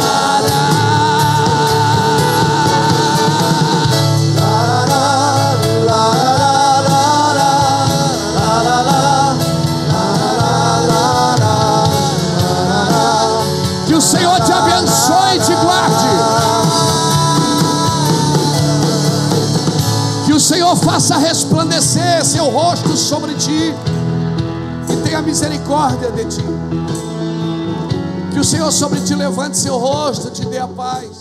Misericórdia de ti. Que o Senhor sobre ti levante seu rosto, te dê a paz.